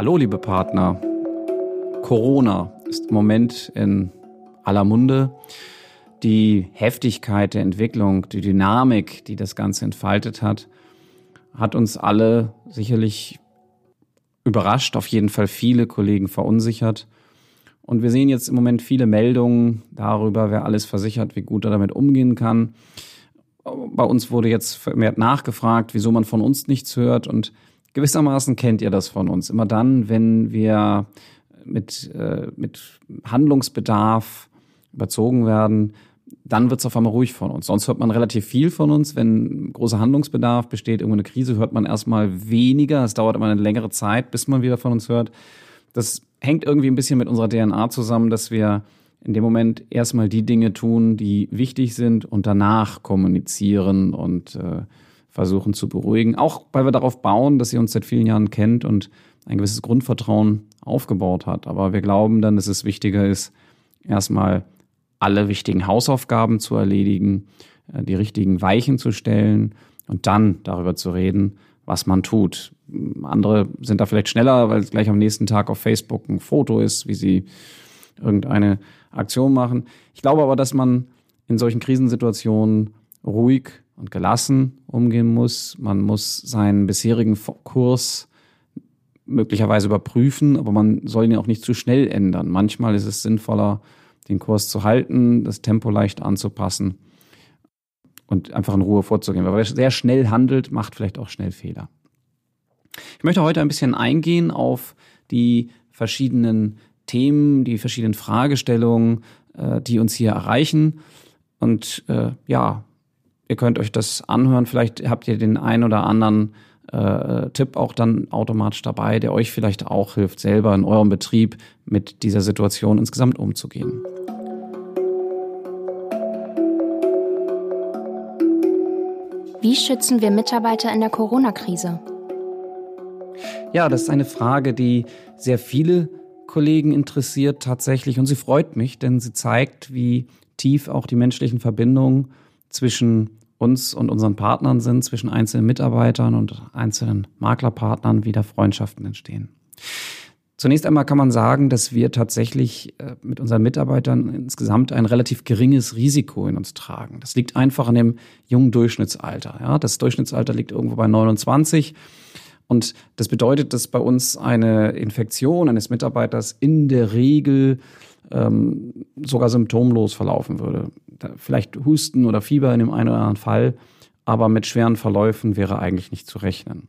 Hallo, liebe Partner. Corona ist im Moment in aller Munde. Die Heftigkeit der Entwicklung, die Dynamik, die das Ganze entfaltet hat, hat uns alle sicherlich überrascht, auf jeden Fall viele Kollegen verunsichert. Und wir sehen jetzt im Moment viele Meldungen darüber, wer alles versichert, wie gut er damit umgehen kann. Bei uns wurde jetzt vermehrt nachgefragt, wieso man von uns nichts hört. Und gewissermaßen kennt ihr das von uns. Immer dann, wenn wir mit, äh, mit Handlungsbedarf überzogen werden, dann wird es auf einmal ruhig von uns. Sonst hört man relativ viel von uns. Wenn großer Handlungsbedarf besteht, irgendwo eine Krise, hört man erstmal weniger. Es dauert immer eine längere Zeit, bis man wieder von uns hört. Das hängt irgendwie ein bisschen mit unserer DNA zusammen, dass wir in dem Moment erstmal die Dinge tun, die wichtig sind und danach kommunizieren und äh, versuchen zu beruhigen. Auch weil wir darauf bauen, dass ihr uns seit vielen Jahren kennt und ein gewisses Grundvertrauen aufgebaut hat. Aber wir glauben dann, dass es wichtiger ist, erstmal alle wichtigen Hausaufgaben zu erledigen, äh, die richtigen Weichen zu stellen und dann darüber zu reden, was man tut. Andere sind da vielleicht schneller, weil gleich am nächsten Tag auf Facebook ein Foto ist, wie sie irgendeine Aktion machen. Ich glaube aber, dass man in solchen Krisensituationen ruhig und gelassen umgehen muss. Man muss seinen bisherigen Kurs möglicherweise überprüfen, aber man soll ihn auch nicht zu schnell ändern. Manchmal ist es sinnvoller, den Kurs zu halten, das Tempo leicht anzupassen und einfach in Ruhe vorzugehen. Weil wer sehr schnell handelt, macht vielleicht auch schnell Fehler. Ich möchte heute ein bisschen eingehen auf die verschiedenen Themen, die verschiedenen Fragestellungen, äh, die uns hier erreichen. Und äh, ja, ihr könnt euch das anhören. Vielleicht habt ihr den ein oder anderen äh, Tipp auch dann automatisch dabei, der euch vielleicht auch hilft, selber in eurem Betrieb mit dieser Situation insgesamt umzugehen. Wie schützen wir Mitarbeiter in der Corona-Krise? Ja, das ist eine Frage, die sehr viele Kollegen interessiert tatsächlich und sie freut mich, denn sie zeigt, wie tief auch die menschlichen Verbindungen zwischen uns und unseren Partnern sind, zwischen einzelnen Mitarbeitern und einzelnen Maklerpartnern, wie da Freundschaften entstehen. Zunächst einmal kann man sagen, dass wir tatsächlich äh, mit unseren Mitarbeitern insgesamt ein relativ geringes Risiko in uns tragen. Das liegt einfach an dem jungen Durchschnittsalter. Ja, das Durchschnittsalter liegt irgendwo bei 29. Und das bedeutet, dass bei uns eine Infektion eines Mitarbeiters in der Regel ähm, sogar symptomlos verlaufen würde vielleicht Husten oder Fieber in dem einen oder anderen Fall, aber mit schweren Verläufen wäre eigentlich nicht zu rechnen.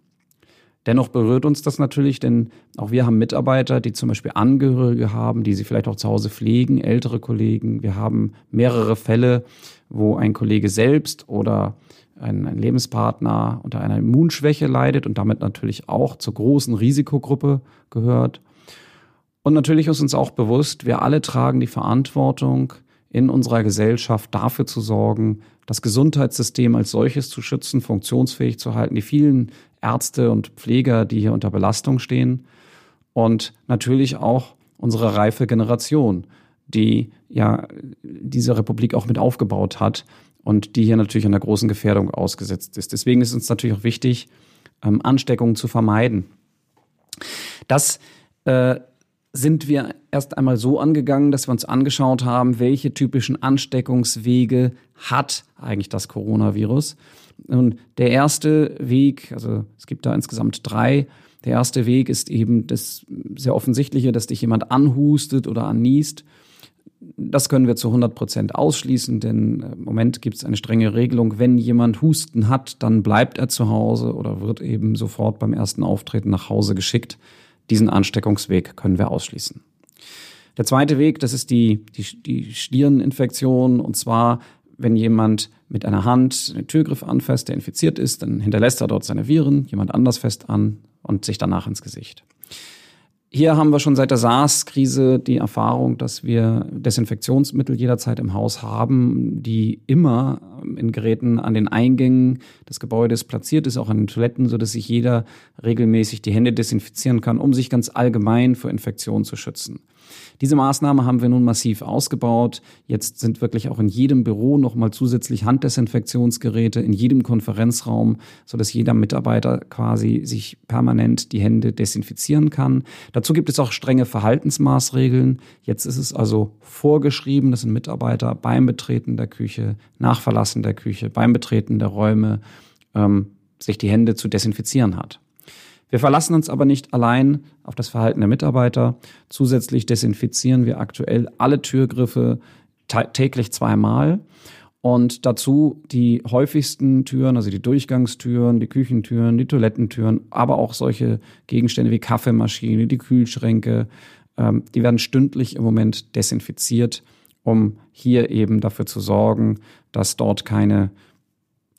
Dennoch berührt uns das natürlich, denn auch wir haben Mitarbeiter, die zum Beispiel Angehörige haben, die sie vielleicht auch zu Hause pflegen, ältere Kollegen. Wir haben mehrere Fälle, wo ein Kollege selbst oder ein, ein Lebenspartner unter einer Immunschwäche leidet und damit natürlich auch zur großen Risikogruppe gehört. Und natürlich ist uns auch bewusst, wir alle tragen die Verantwortung, in unserer Gesellschaft dafür zu sorgen, das Gesundheitssystem als solches zu schützen, funktionsfähig zu halten, die vielen Ärzte und Pfleger, die hier unter Belastung stehen und natürlich auch unsere reife Generation, die ja diese Republik auch mit aufgebaut hat und die hier natürlich einer großen Gefährdung ausgesetzt ist. Deswegen ist uns natürlich auch wichtig, ähm, Ansteckungen zu vermeiden. Das äh, sind wir erst einmal so angegangen, dass wir uns angeschaut haben, welche typischen Ansteckungswege hat eigentlich das Coronavirus. Und der erste Weg, also es gibt da insgesamt drei, der erste Weg ist eben das sehr offensichtliche, dass dich jemand anhustet oder anniest. Das können wir zu 100 Prozent ausschließen, denn im Moment gibt es eine strenge Regelung. Wenn jemand Husten hat, dann bleibt er zu Hause oder wird eben sofort beim ersten Auftreten nach Hause geschickt. Diesen Ansteckungsweg können wir ausschließen. Der zweite Weg, das ist die, die, die Stirninfektion. Und zwar, wenn jemand mit einer Hand den Türgriff anfasst, der infiziert ist, dann hinterlässt er dort seine Viren, jemand anders fest an und sich danach ins Gesicht. Hier haben wir schon seit der SARS-Krise die Erfahrung, dass wir Desinfektionsmittel jederzeit im Haus haben, die immer in Geräten an den Eingängen des Gebäudes platziert ist, auch an den Toiletten, so dass sich jeder regelmäßig die Hände desinfizieren kann, um sich ganz allgemein vor Infektionen zu schützen. Diese Maßnahme haben wir nun massiv ausgebaut. Jetzt sind wirklich auch in jedem Büro nochmal zusätzlich Handdesinfektionsgeräte, in jedem Konferenzraum, so dass jeder Mitarbeiter quasi sich permanent die Hände desinfizieren kann. Dazu gibt es auch strenge Verhaltensmaßregeln. Jetzt ist es also vorgeschrieben, dass ein Mitarbeiter beim Betreten der Küche, nach Verlassen der Küche, beim Betreten der Räume ähm, sich die Hände zu desinfizieren hat. Wir verlassen uns aber nicht allein auf das Verhalten der Mitarbeiter. Zusätzlich desinfizieren wir aktuell alle Türgriffe täglich zweimal. Und dazu die häufigsten Türen, also die Durchgangstüren, die Küchentüren, die Toilettentüren, aber auch solche Gegenstände wie Kaffeemaschine, die Kühlschränke, ähm, die werden stündlich im Moment desinfiziert, um hier eben dafür zu sorgen, dass dort keine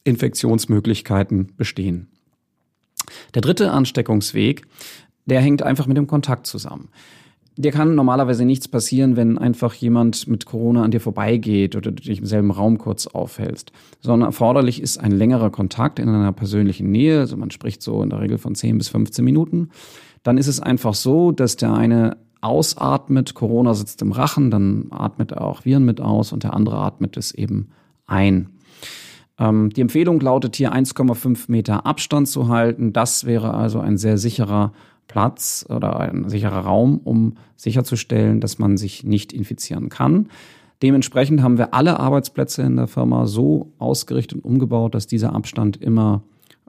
Infektionsmöglichkeiten bestehen. Der dritte Ansteckungsweg, der hängt einfach mit dem Kontakt zusammen. Dir kann normalerweise nichts passieren, wenn einfach jemand mit Corona an dir vorbeigeht oder du dich im selben Raum kurz aufhältst, sondern erforderlich ist ein längerer Kontakt in einer persönlichen Nähe. Also man spricht so in der Regel von 10 bis 15 Minuten. Dann ist es einfach so, dass der eine ausatmet, Corona sitzt im Rachen, dann atmet er auch Viren mit aus und der andere atmet es eben ein. Ähm, die Empfehlung lautet hier 1,5 Meter Abstand zu halten. Das wäre also ein sehr sicherer Platz oder ein sicherer Raum, um sicherzustellen, dass man sich nicht infizieren kann. Dementsprechend haben wir alle Arbeitsplätze in der Firma so ausgerichtet und umgebaut, dass dieser Abstand immer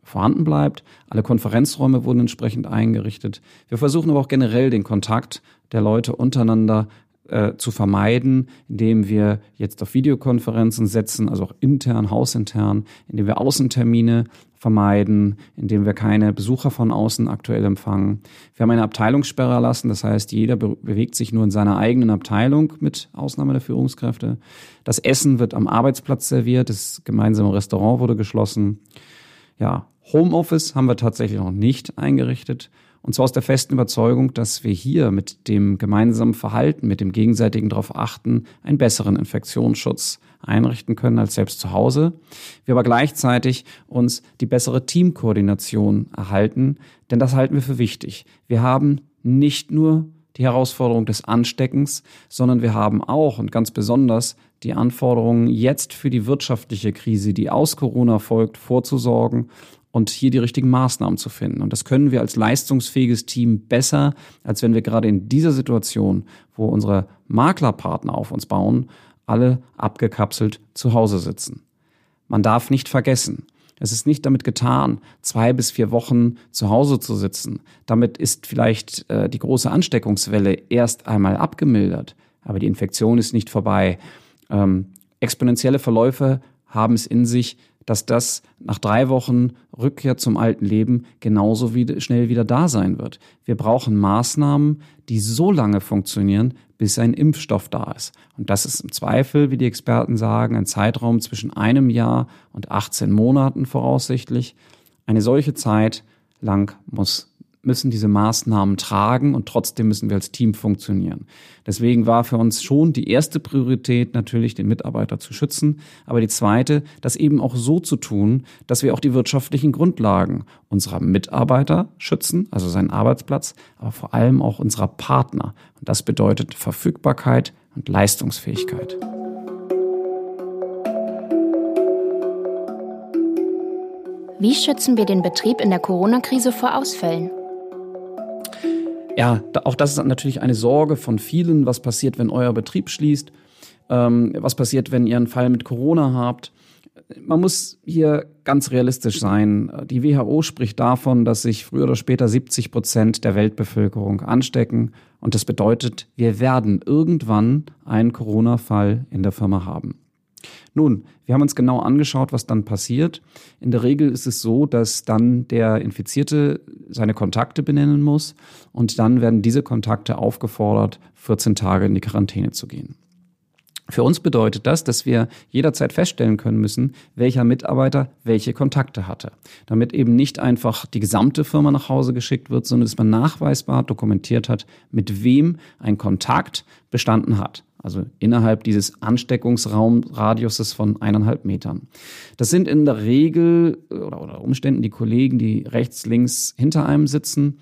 vorhanden bleibt. Alle Konferenzräume wurden entsprechend eingerichtet. Wir versuchen aber auch generell den Kontakt der Leute untereinander äh, zu vermeiden, indem wir jetzt auf Videokonferenzen setzen, also auch intern, hausintern, indem wir Außentermine vermeiden, indem wir keine Besucher von außen aktuell empfangen. Wir haben eine Abteilungssperre erlassen, das heißt, jeder be bewegt sich nur in seiner eigenen Abteilung mit Ausnahme der Führungskräfte. Das Essen wird am Arbeitsplatz serviert, das gemeinsame Restaurant wurde geschlossen. Ja, Homeoffice haben wir tatsächlich noch nicht eingerichtet. Und zwar aus der festen Überzeugung, dass wir hier mit dem gemeinsamen Verhalten, mit dem gegenseitigen darauf achten, einen besseren Infektionsschutz einrichten können als selbst zu Hause. Wir aber gleichzeitig uns die bessere Teamkoordination erhalten, denn das halten wir für wichtig. Wir haben nicht nur die Herausforderung des Ansteckens, sondern wir haben auch und ganz besonders die Anforderungen, jetzt für die wirtschaftliche Krise, die aus Corona folgt, vorzusorgen und hier die richtigen Maßnahmen zu finden. Und das können wir als leistungsfähiges Team besser, als wenn wir gerade in dieser Situation, wo unsere Maklerpartner auf uns bauen, alle abgekapselt zu Hause sitzen. Man darf nicht vergessen, es ist nicht damit getan, zwei bis vier Wochen zu Hause zu sitzen. Damit ist vielleicht äh, die große Ansteckungswelle erst einmal abgemildert, aber die Infektion ist nicht vorbei. Ähm, exponentielle Verläufe haben es in sich, dass das nach drei Wochen Rückkehr zum alten Leben genauso wie, schnell wieder da sein wird. Wir brauchen Maßnahmen, die so lange funktionieren, bis ein Impfstoff da ist. Und das ist im Zweifel, wie die Experten sagen, ein Zeitraum zwischen einem Jahr und 18 Monaten voraussichtlich. Eine solche Zeit lang muss müssen diese Maßnahmen tragen und trotzdem müssen wir als Team funktionieren. Deswegen war für uns schon die erste Priorität natürlich, den Mitarbeiter zu schützen, aber die zweite, das eben auch so zu tun, dass wir auch die wirtschaftlichen Grundlagen unserer Mitarbeiter schützen, also seinen Arbeitsplatz, aber vor allem auch unserer Partner. Und das bedeutet Verfügbarkeit und Leistungsfähigkeit. Wie schützen wir den Betrieb in der Corona-Krise vor Ausfällen? Ja, auch das ist natürlich eine Sorge von vielen. Was passiert, wenn euer Betrieb schließt? Ähm, was passiert, wenn ihr einen Fall mit Corona habt? Man muss hier ganz realistisch sein. Die WHO spricht davon, dass sich früher oder später 70 Prozent der Weltbevölkerung anstecken. Und das bedeutet, wir werden irgendwann einen Corona-Fall in der Firma haben. Nun, wir haben uns genau angeschaut, was dann passiert. In der Regel ist es so, dass dann der Infizierte seine Kontakte benennen muss und dann werden diese Kontakte aufgefordert, 14 Tage in die Quarantäne zu gehen. Für uns bedeutet das, dass wir jederzeit feststellen können müssen, welcher Mitarbeiter welche Kontakte hatte. Damit eben nicht einfach die gesamte Firma nach Hause geschickt wird, sondern dass man nachweisbar dokumentiert hat, mit wem ein Kontakt bestanden hat. Also innerhalb dieses Ansteckungsraumradiuses von eineinhalb Metern. Das sind in der Regel oder, oder Umständen die Kollegen, die rechts, links hinter einem sitzen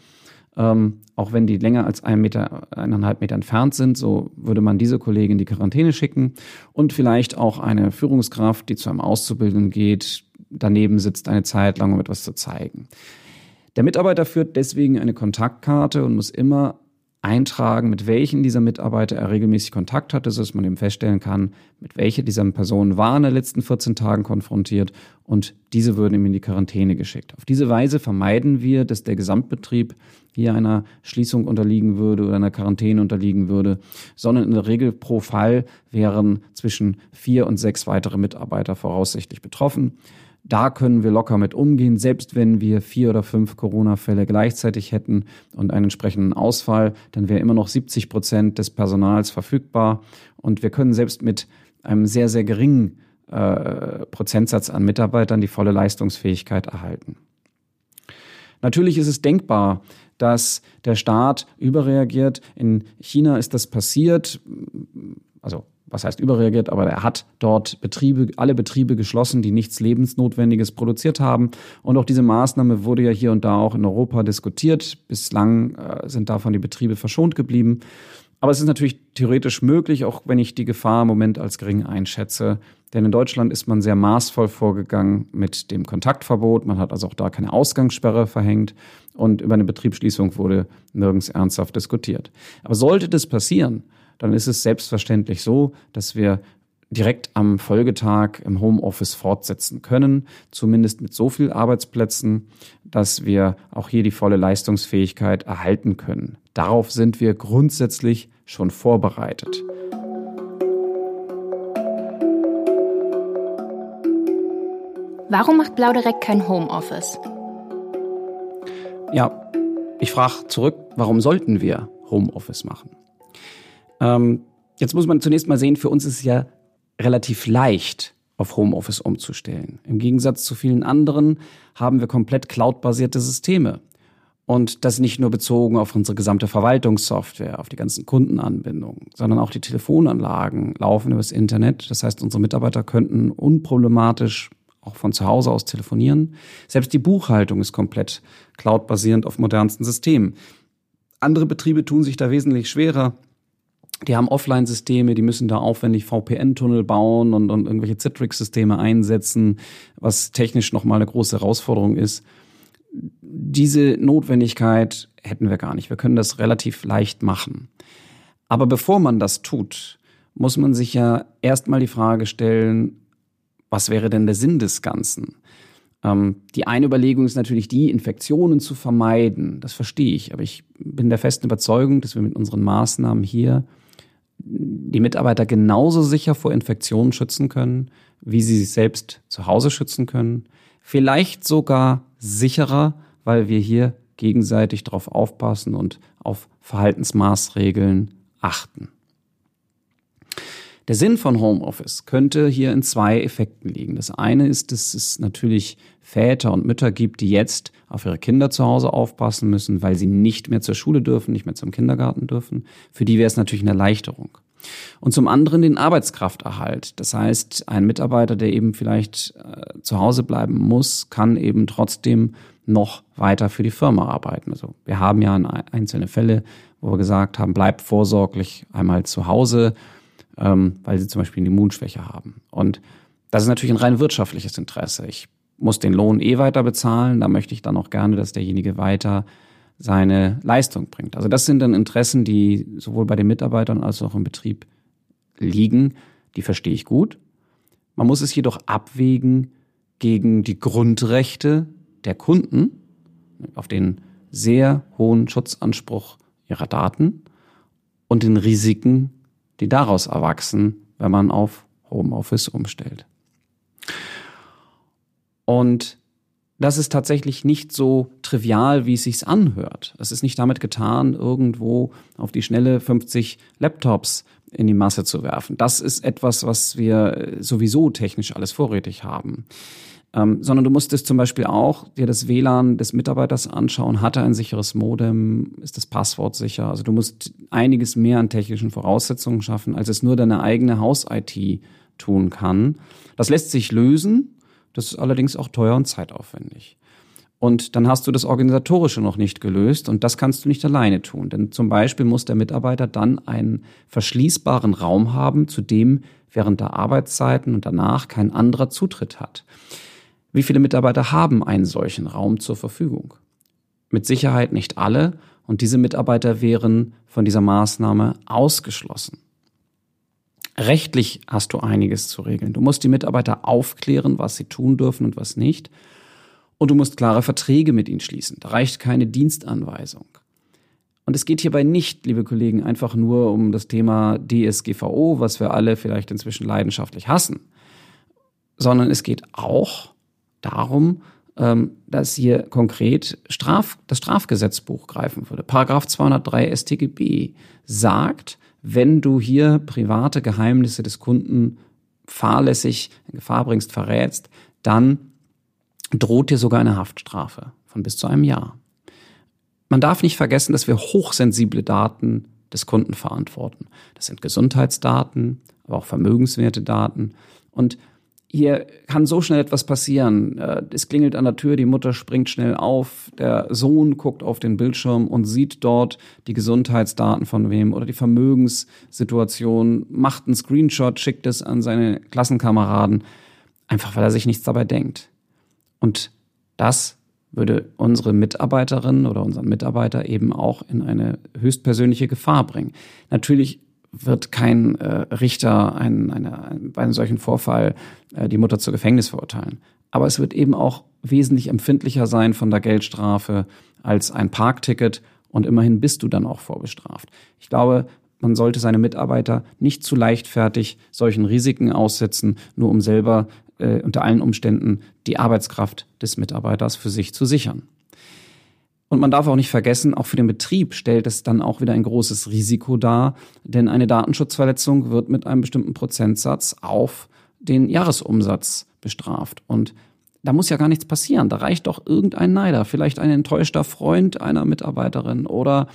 ähm, auch wenn die länger als ein Meter, eineinhalb Meter entfernt sind, so würde man diese Kollegen in die Quarantäne schicken und vielleicht auch eine Führungskraft, die zu einem Auszubildenden geht, daneben sitzt eine Zeit lang, um etwas zu zeigen. Der Mitarbeiter führt deswegen eine Kontaktkarte und muss immer eintragen, mit welchen dieser Mitarbeiter er regelmäßig Kontakt hatte, sodass man eben feststellen kann, mit welcher dieser Personen war in den letzten 14 Tagen konfrontiert und diese würden ihm in die Quarantäne geschickt. Auf diese Weise vermeiden wir, dass der Gesamtbetrieb hier einer Schließung unterliegen würde oder einer Quarantäne unterliegen würde, sondern in der Regel pro Fall wären zwischen vier und sechs weitere Mitarbeiter voraussichtlich betroffen. Da können wir locker mit umgehen, selbst wenn wir vier oder fünf Corona-Fälle gleichzeitig hätten und einen entsprechenden Ausfall, dann wäre immer noch 70 Prozent des Personals verfügbar und wir können selbst mit einem sehr, sehr geringen äh, Prozentsatz an Mitarbeitern die volle Leistungsfähigkeit erhalten. Natürlich ist es denkbar, dass der Staat überreagiert. In China ist das passiert. Also was heißt überreagiert, aber er hat dort Betriebe, alle Betriebe geschlossen, die nichts Lebensnotwendiges produziert haben. Und auch diese Maßnahme wurde ja hier und da auch in Europa diskutiert. Bislang äh, sind davon die Betriebe verschont geblieben. Aber es ist natürlich theoretisch möglich, auch wenn ich die Gefahr im Moment als gering einschätze. Denn in Deutschland ist man sehr maßvoll vorgegangen mit dem Kontaktverbot. Man hat also auch da keine Ausgangssperre verhängt. Und über eine Betriebsschließung wurde nirgends ernsthaft diskutiert. Aber sollte das passieren, dann ist es selbstverständlich so, dass wir direkt am Folgetag im Homeoffice fortsetzen können, zumindest mit so viel Arbeitsplätzen, dass wir auch hier die volle Leistungsfähigkeit erhalten können. Darauf sind wir grundsätzlich schon vorbereitet. Warum macht Blau direkt kein Homeoffice? Ja, ich frage zurück, warum sollten wir Homeoffice machen? Ähm, jetzt muss man zunächst mal sehen, für uns ist es ja relativ leicht, auf Homeoffice umzustellen. Im Gegensatz zu vielen anderen haben wir komplett cloud-basierte Systeme. Und das nicht nur bezogen auf unsere gesamte Verwaltungssoftware, auf die ganzen Kundenanbindungen, sondern auch die Telefonanlagen laufen übers Internet. Das heißt, unsere Mitarbeiter könnten unproblematisch auch von zu Hause aus telefonieren. Selbst die Buchhaltung ist komplett cloud-basierend auf modernsten Systemen. Andere Betriebe tun sich da wesentlich schwerer. Die haben Offline-Systeme, die müssen da aufwendig VPN-Tunnel bauen und, und irgendwelche Citrix-Systeme einsetzen, was technisch nochmal eine große Herausforderung ist. Diese Notwendigkeit hätten wir gar nicht. Wir können das relativ leicht machen. Aber bevor man das tut, muss man sich ja erstmal die Frage stellen, was wäre denn der Sinn des Ganzen? Ähm, die eine Überlegung ist natürlich die, Infektionen zu vermeiden. Das verstehe ich. Aber ich bin der festen Überzeugung, dass wir mit unseren Maßnahmen hier die Mitarbeiter genauso sicher vor Infektionen schützen können, wie sie sich selbst zu Hause schützen können. Vielleicht sogar sicherer, weil wir hier gegenseitig darauf aufpassen und auf Verhaltensmaßregeln achten. Der Sinn von Homeoffice könnte hier in zwei Effekten liegen. Das eine ist, dass es natürlich Väter und Mütter gibt, die jetzt auf ihre Kinder zu Hause aufpassen müssen, weil sie nicht mehr zur Schule dürfen, nicht mehr zum Kindergarten dürfen. Für die wäre es natürlich eine Erleichterung. Und zum anderen den Arbeitskrafterhalt. Das heißt, ein Mitarbeiter, der eben vielleicht äh, zu Hause bleiben muss, kann eben trotzdem noch weiter für die Firma arbeiten. Also wir haben ja einzelne Fälle, wo wir gesagt haben, bleibt vorsorglich einmal zu Hause ähm, weil sie zum Beispiel eine Immunschwäche haben. Und das ist natürlich ein rein wirtschaftliches Interesse. Ich muss den Lohn eh weiter bezahlen, da möchte ich dann auch gerne, dass derjenige weiter seine Leistung bringt. Also das sind dann Interessen, die sowohl bei den Mitarbeitern als auch im Betrieb liegen. Die verstehe ich gut. Man muss es jedoch abwägen gegen die Grundrechte der Kunden auf den sehr hohen Schutzanspruch ihrer Daten und den Risiken die daraus erwachsen, wenn man auf Homeoffice umstellt. Und das ist tatsächlich nicht so trivial, wie es sich anhört. Es ist nicht damit getan, irgendwo auf die schnelle 50 Laptops in die Masse zu werfen. Das ist etwas, was wir sowieso technisch alles vorrätig haben. Ähm, sondern du musstest zum Beispiel auch dir das WLAN des Mitarbeiters anschauen. Hat er ein sicheres Modem? Ist das Passwort sicher? Also du musst einiges mehr an technischen Voraussetzungen schaffen, als es nur deine eigene Haus-IT tun kann. Das lässt sich lösen. Das ist allerdings auch teuer und zeitaufwendig. Und dann hast du das Organisatorische noch nicht gelöst und das kannst du nicht alleine tun. Denn zum Beispiel muss der Mitarbeiter dann einen verschließbaren Raum haben, zu dem während der Arbeitszeiten und danach kein anderer Zutritt hat. Wie viele Mitarbeiter haben einen solchen Raum zur Verfügung? Mit Sicherheit nicht alle und diese Mitarbeiter wären von dieser Maßnahme ausgeschlossen. Rechtlich hast du einiges zu regeln. Du musst die Mitarbeiter aufklären, was sie tun dürfen und was nicht. Und du musst klare Verträge mit ihnen schließen. Da reicht keine Dienstanweisung. Und es geht hierbei nicht, liebe Kollegen, einfach nur um das Thema DSGVO, was wir alle vielleicht inzwischen leidenschaftlich hassen, sondern es geht auch darum, ähm, dass hier konkret Straf, das Strafgesetzbuch greifen würde. Paragraph 203 StGB sagt, wenn du hier private Geheimnisse des Kunden fahrlässig in Gefahr bringst, verrätst, dann droht dir sogar eine Haftstrafe von bis zu einem Jahr. Man darf nicht vergessen, dass wir hochsensible Daten des Kunden verantworten. Das sind Gesundheitsdaten, aber auch vermögenswerte Daten. Und hier kann so schnell etwas passieren. Äh, es klingelt an der Tür, die Mutter springt schnell auf, der Sohn guckt auf den Bildschirm und sieht dort die Gesundheitsdaten von wem oder die Vermögenssituation, macht einen Screenshot, schickt es an seine Klassenkameraden, einfach weil er sich nichts dabei denkt. Und das würde unsere Mitarbeiterin oder unseren Mitarbeiter eben auch in eine höchstpersönliche Gefahr bringen. Natürlich wird kein äh, Richter ein, eine, ein, bei einem solchen Vorfall äh, die Mutter zu Gefängnis verurteilen. Aber es wird eben auch wesentlich empfindlicher sein von der Geldstrafe als ein Parkticket und immerhin bist du dann auch vorbestraft. Ich glaube, man sollte seine Mitarbeiter nicht zu leichtfertig solchen Risiken aussetzen, nur um selber äh, unter allen Umständen die Arbeitskraft des Mitarbeiters für sich zu sichern. Und man darf auch nicht vergessen, auch für den Betrieb stellt es dann auch wieder ein großes Risiko dar, denn eine Datenschutzverletzung wird mit einem bestimmten Prozentsatz auf den Jahresumsatz bestraft. Und da muss ja gar nichts passieren. Da reicht doch irgendein Neider, vielleicht ein enttäuschter Freund einer Mitarbeiterin oder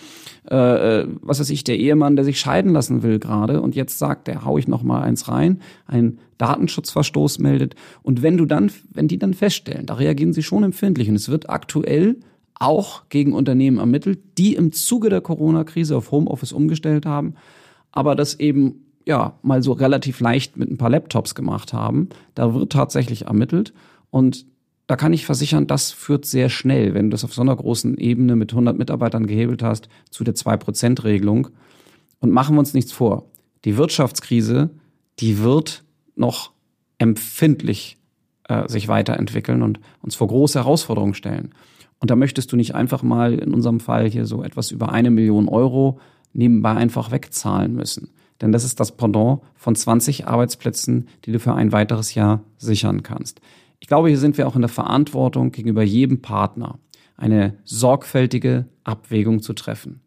äh, äh was weiß ich, der Ehemann, der sich scheiden lassen will gerade und jetzt sagt, der hau ich noch mal eins rein, ein Datenschutzverstoß meldet und wenn du dann, wenn die dann feststellen, da reagieren sie schon empfindlich und es wird aktuell auch gegen Unternehmen ermittelt, die im Zuge der Corona-Krise auf Homeoffice umgestellt haben, aber das eben ja mal so relativ leicht mit ein paar Laptops gemacht haben. Da wird tatsächlich ermittelt und da kann ich versichern, das führt sehr schnell, wenn du das auf so einer großen Ebene mit 100 Mitarbeitern gehebelt hast, zu der 2%-Regelung. Und machen wir uns nichts vor. Die Wirtschaftskrise, die wird noch empfindlich äh, sich weiterentwickeln und uns vor große Herausforderungen stellen. Und da möchtest du nicht einfach mal in unserem Fall hier so etwas über eine Million Euro nebenbei einfach wegzahlen müssen. Denn das ist das Pendant von 20 Arbeitsplätzen, die du für ein weiteres Jahr sichern kannst. Ich glaube, hier sind wir auch in der Verantwortung, gegenüber jedem Partner eine sorgfältige Abwägung zu treffen.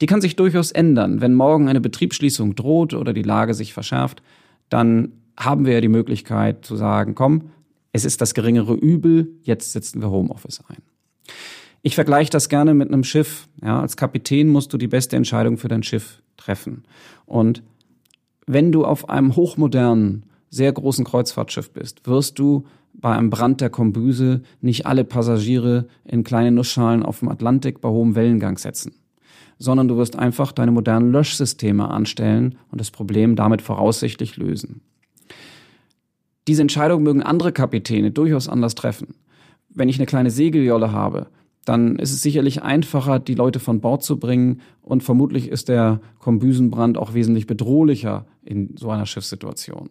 Die kann sich durchaus ändern. Wenn morgen eine Betriebsschließung droht oder die Lage sich verschärft, dann haben wir ja die Möglichkeit zu sagen, komm, es ist das geringere Übel, jetzt setzen wir Homeoffice ein. Ich vergleiche das gerne mit einem Schiff. Ja, als Kapitän musst du die beste Entscheidung für dein Schiff treffen. Und wenn du auf einem hochmodernen, sehr großen Kreuzfahrtschiff bist, wirst du bei einem Brand der Kombüse nicht alle Passagiere in kleine Nussschalen auf dem Atlantik bei hohem Wellengang setzen, sondern du wirst einfach deine modernen Löschsysteme anstellen und das Problem damit voraussichtlich lösen. Diese Entscheidung mögen andere Kapitäne durchaus anders treffen. Wenn ich eine kleine Segeljolle habe, dann ist es sicherlich einfacher, die Leute von Bord zu bringen und vermutlich ist der Kombüsenbrand auch wesentlich bedrohlicher in so einer Schiffssituation.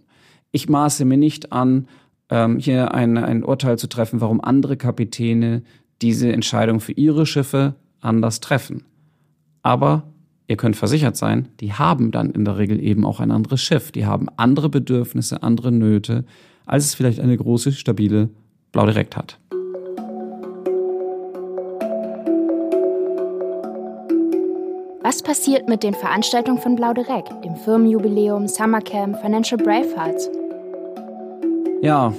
Ich maße mir nicht an, ähm, hier ein, ein Urteil zu treffen, warum andere Kapitäne diese Entscheidung für ihre Schiffe anders treffen. Aber ihr könnt versichert sein, die haben dann in der Regel eben auch ein anderes Schiff. Die haben andere Bedürfnisse, andere Nöte, als es vielleicht eine große, stabile Blau direkt hat. Was passiert mit den Veranstaltungen von Blau Direkt, dem Firmenjubiläum, Summercamp, Financial Bravehearts? Ja,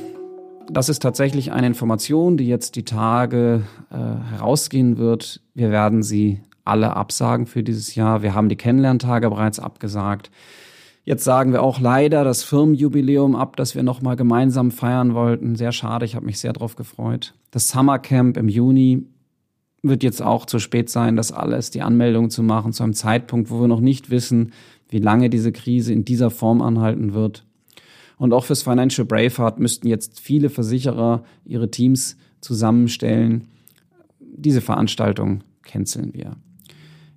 das ist tatsächlich eine Information, die jetzt die Tage äh, herausgehen wird. Wir werden sie alle absagen für dieses Jahr. Wir haben die Kennenlerntage bereits abgesagt. Jetzt sagen wir auch leider das Firmenjubiläum ab, das wir nochmal gemeinsam feiern wollten. Sehr schade, ich habe mich sehr darauf gefreut. Das Summercamp im Juni wird jetzt auch zu spät sein, das alles, die Anmeldung zu machen, zu einem Zeitpunkt, wo wir noch nicht wissen, wie lange diese Krise in dieser Form anhalten wird. Und auch fürs Financial Braveheart müssten jetzt viele Versicherer ihre Teams zusammenstellen. Diese Veranstaltung canceln wir.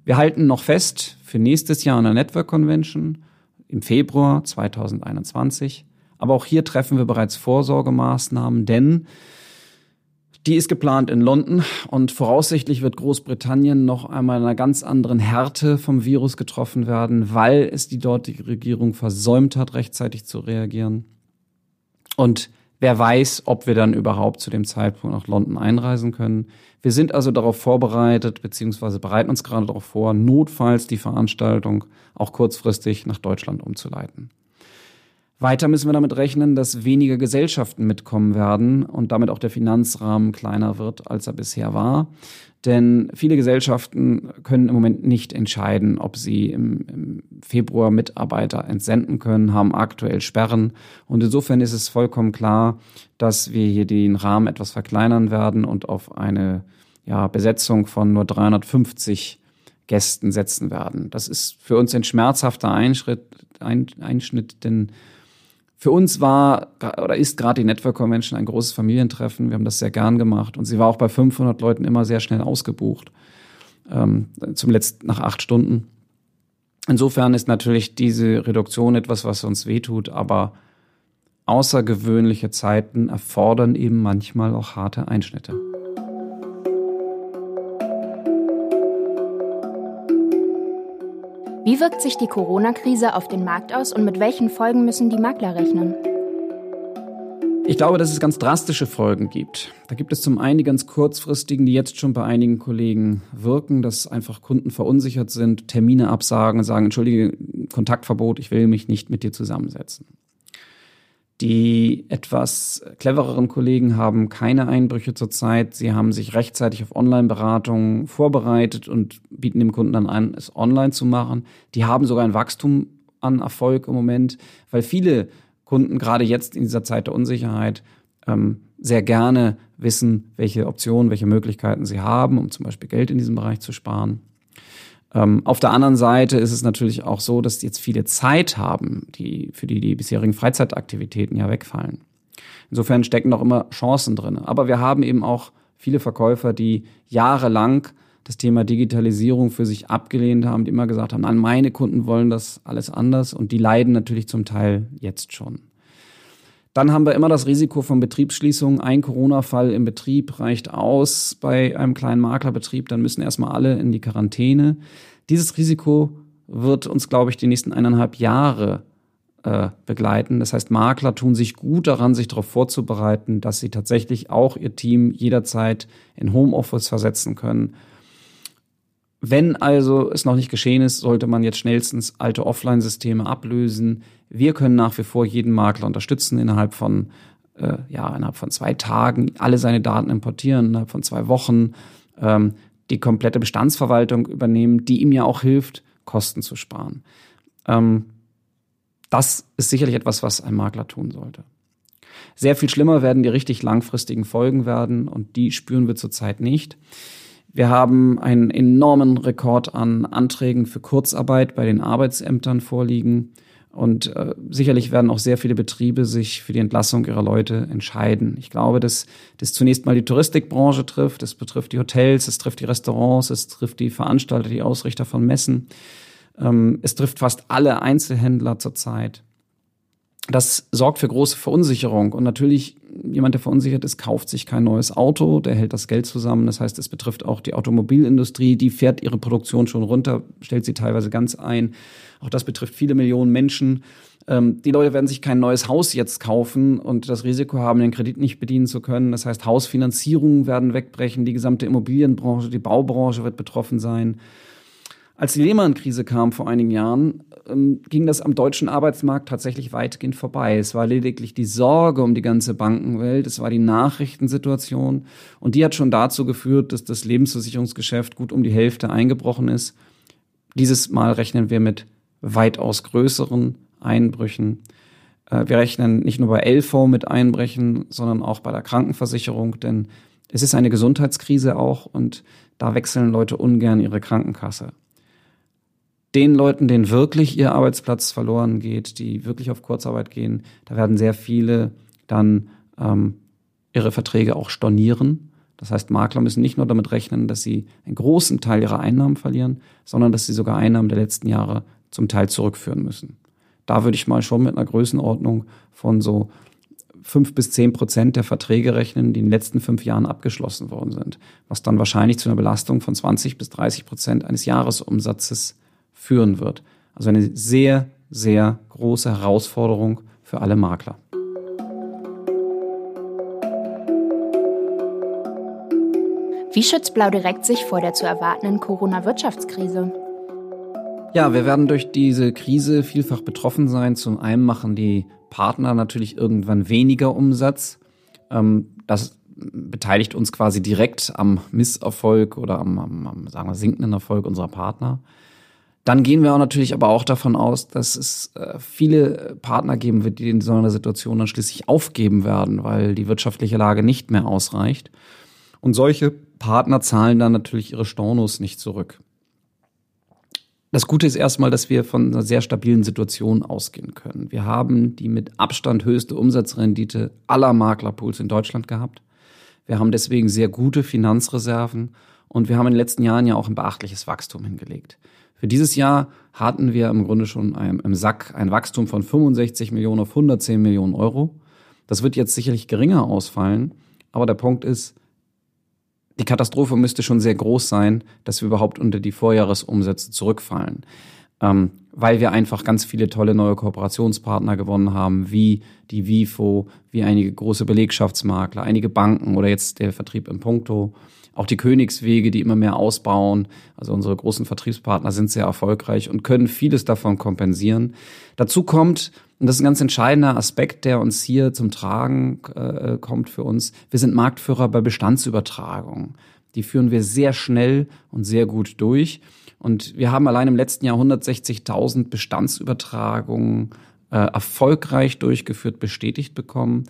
Wir halten noch fest für nächstes Jahr an der Network Convention im Februar 2021. Aber auch hier treffen wir bereits Vorsorgemaßnahmen, denn die ist geplant in London und voraussichtlich wird Großbritannien noch einmal in einer ganz anderen Härte vom Virus getroffen werden, weil es die dortige Regierung versäumt hat, rechtzeitig zu reagieren. Und wer weiß, ob wir dann überhaupt zu dem Zeitpunkt nach London einreisen können. Wir sind also darauf vorbereitet, beziehungsweise bereiten uns gerade darauf vor, notfalls die Veranstaltung auch kurzfristig nach Deutschland umzuleiten. Weiter müssen wir damit rechnen, dass weniger Gesellschaften mitkommen werden und damit auch der Finanzrahmen kleiner wird, als er bisher war. Denn viele Gesellschaften können im Moment nicht entscheiden, ob sie im, im, Februar Mitarbeiter entsenden können, haben aktuell Sperren. Und insofern ist es vollkommen klar, dass wir hier den Rahmen etwas verkleinern werden und auf eine ja, Besetzung von nur 350 Gästen setzen werden. Das ist für uns ein schmerzhafter Einschritt, ein, Einschnitt, denn für uns war oder ist gerade die Network Convention ein großes Familientreffen. Wir haben das sehr gern gemacht und sie war auch bei 500 Leuten immer sehr schnell ausgebucht. Ähm, zum letzten nach acht Stunden. Insofern ist natürlich diese Reduktion etwas, was uns wehtut, aber außergewöhnliche Zeiten erfordern eben manchmal auch harte Einschnitte. Wie wirkt sich die Corona-Krise auf den Markt aus und mit welchen Folgen müssen die Makler rechnen? Ich glaube, dass es ganz drastische Folgen gibt. Da gibt es zum einen die ganz kurzfristigen, die jetzt schon bei einigen Kollegen wirken, dass einfach Kunden verunsichert sind, Termine absagen und sagen, entschuldige, Kontaktverbot, ich will mich nicht mit dir zusammensetzen. Die etwas clevereren Kollegen haben keine Einbrüche zurzeit. Sie haben sich rechtzeitig auf Online-Beratungen vorbereitet und bieten dem Kunden dann an, es online zu machen. Die haben sogar ein Wachstum an Erfolg im Moment, weil viele Kunden gerade jetzt in dieser Zeit der Unsicherheit ähm, sehr gerne wissen, welche Optionen, welche Möglichkeiten sie haben, um zum Beispiel Geld in diesem Bereich zu sparen. Ähm, auf der anderen Seite ist es natürlich auch so, dass jetzt viele Zeit haben, die, für die die bisherigen Freizeitaktivitäten ja wegfallen. Insofern stecken noch immer Chancen drin. Aber wir haben eben auch viele Verkäufer, die jahrelang das Thema Digitalisierung für sich abgelehnt haben, die immer gesagt haben, nein, meine Kunden wollen das alles anders und die leiden natürlich zum Teil jetzt schon. Dann haben wir immer das Risiko von Betriebsschließungen. Ein Corona-Fall im Betrieb reicht aus bei einem kleinen Maklerbetrieb, dann müssen erstmal alle in die Quarantäne. Dieses Risiko wird uns, glaube ich, die nächsten eineinhalb Jahre äh, begleiten. Das heißt, Makler tun sich gut daran, sich darauf vorzubereiten, dass sie tatsächlich auch ihr Team jederzeit in Homeoffice versetzen können wenn also es noch nicht geschehen ist, sollte man jetzt schnellstens alte Offline-Systeme ablösen. Wir können nach wie vor jeden Makler unterstützen innerhalb von äh, ja innerhalb von zwei Tagen alle seine Daten importieren, innerhalb von zwei Wochen ähm, die komplette Bestandsverwaltung übernehmen, die ihm ja auch hilft, Kosten zu sparen. Ähm, das ist sicherlich etwas, was ein Makler tun sollte. Sehr viel schlimmer werden die richtig langfristigen Folgen werden und die spüren wir zurzeit nicht. Wir haben einen enormen Rekord an Anträgen für Kurzarbeit bei den Arbeitsämtern vorliegen. Und äh, sicherlich werden auch sehr viele Betriebe sich für die Entlassung ihrer Leute entscheiden. Ich glaube, dass das zunächst mal die Touristikbranche trifft, es betrifft die Hotels, es trifft die Restaurants, es trifft die Veranstalter, die Ausrichter von Messen. Ähm, es trifft fast alle Einzelhändler zurzeit. Das sorgt für große Verunsicherung. Und natürlich, jemand, der verunsichert ist, kauft sich kein neues Auto, der hält das Geld zusammen. Das heißt, es betrifft auch die Automobilindustrie, die fährt ihre Produktion schon runter, stellt sie teilweise ganz ein. Auch das betrifft viele Millionen Menschen. Ähm, die Leute werden sich kein neues Haus jetzt kaufen und das Risiko haben, den Kredit nicht bedienen zu können. Das heißt, Hausfinanzierungen werden wegbrechen, die gesamte Immobilienbranche, die Baubranche wird betroffen sein. Als die Lehman-Krise kam vor einigen Jahren, ähm, ging das am deutschen Arbeitsmarkt tatsächlich weitgehend vorbei. Es war lediglich die Sorge um die ganze Bankenwelt, es war die Nachrichtensituation und die hat schon dazu geführt, dass das Lebensversicherungsgeschäft gut um die Hälfte eingebrochen ist. Dieses Mal rechnen wir mit weitaus größeren Einbrüchen. Äh, wir rechnen nicht nur bei LV mit Einbrechen, sondern auch bei der Krankenversicherung, denn es ist eine Gesundheitskrise auch und da wechseln Leute ungern ihre Krankenkasse den Leuten, denen wirklich ihr Arbeitsplatz verloren geht, die wirklich auf Kurzarbeit gehen, da werden sehr viele dann ähm, ihre Verträge auch stornieren. Das heißt, Makler müssen nicht nur damit rechnen, dass sie einen großen Teil ihrer Einnahmen verlieren, sondern dass sie sogar Einnahmen der letzten Jahre zum Teil zurückführen müssen. Da würde ich mal schon mit einer Größenordnung von so fünf bis zehn Prozent der Verträge rechnen, die in den letzten fünf Jahren abgeschlossen worden sind, was dann wahrscheinlich zu einer Belastung von 20 bis 30 Prozent eines Jahresumsatzes führen wird. Also eine sehr, sehr große Herausforderung für alle Makler. Wie schützt Blau Direkt sich vor der zu erwartenden Corona-Wirtschaftskrise? Ja, wir werden durch diese Krise vielfach betroffen sein. Zum einen machen die Partner natürlich irgendwann weniger Umsatz. Ähm, das beteiligt uns quasi direkt am Misserfolg oder am, am, am sagen wir, sinkenden Erfolg unserer Partner. Dann gehen wir auch natürlich aber auch davon aus, dass es äh, viele Partner geben wird, die in so einer Situation dann schließlich aufgeben werden, weil die wirtschaftliche Lage nicht mehr ausreicht. Und solche Partner zahlen dann natürlich ihre Stornos nicht zurück. Das Gute ist erstmal, dass wir von einer sehr stabilen Situation ausgehen können. Wir haben die mit Abstand höchste Umsatzrendite aller Maklerpools in Deutschland gehabt. Wir haben deswegen sehr gute Finanzreserven und wir haben in den letzten Jahren ja auch ein beachtliches Wachstum hingelegt. Für dieses Jahr hatten wir im Grunde schon im Sack ein Wachstum von 65 Millionen auf 110 Millionen Euro. Das wird jetzt sicherlich geringer ausfallen, aber der Punkt ist, die Katastrophe müsste schon sehr groß sein, dass wir überhaupt unter die Vorjahresumsätze zurückfallen. Ähm, weil wir einfach ganz viele tolle neue Kooperationspartner gewonnen haben, wie die Vifo, wie einige große Belegschaftsmakler, einige Banken oder jetzt der Vertrieb im Punkto. Auch die Königswege, die immer mehr ausbauen. Also unsere großen Vertriebspartner sind sehr erfolgreich und können vieles davon kompensieren. Dazu kommt, und das ist ein ganz entscheidender Aspekt, der uns hier zum Tragen äh, kommt für uns, wir sind Marktführer bei Bestandsübertragung. Die führen wir sehr schnell und sehr gut durch. Und wir haben allein im letzten Jahr 160.000 Bestandsübertragungen äh, erfolgreich durchgeführt, bestätigt bekommen.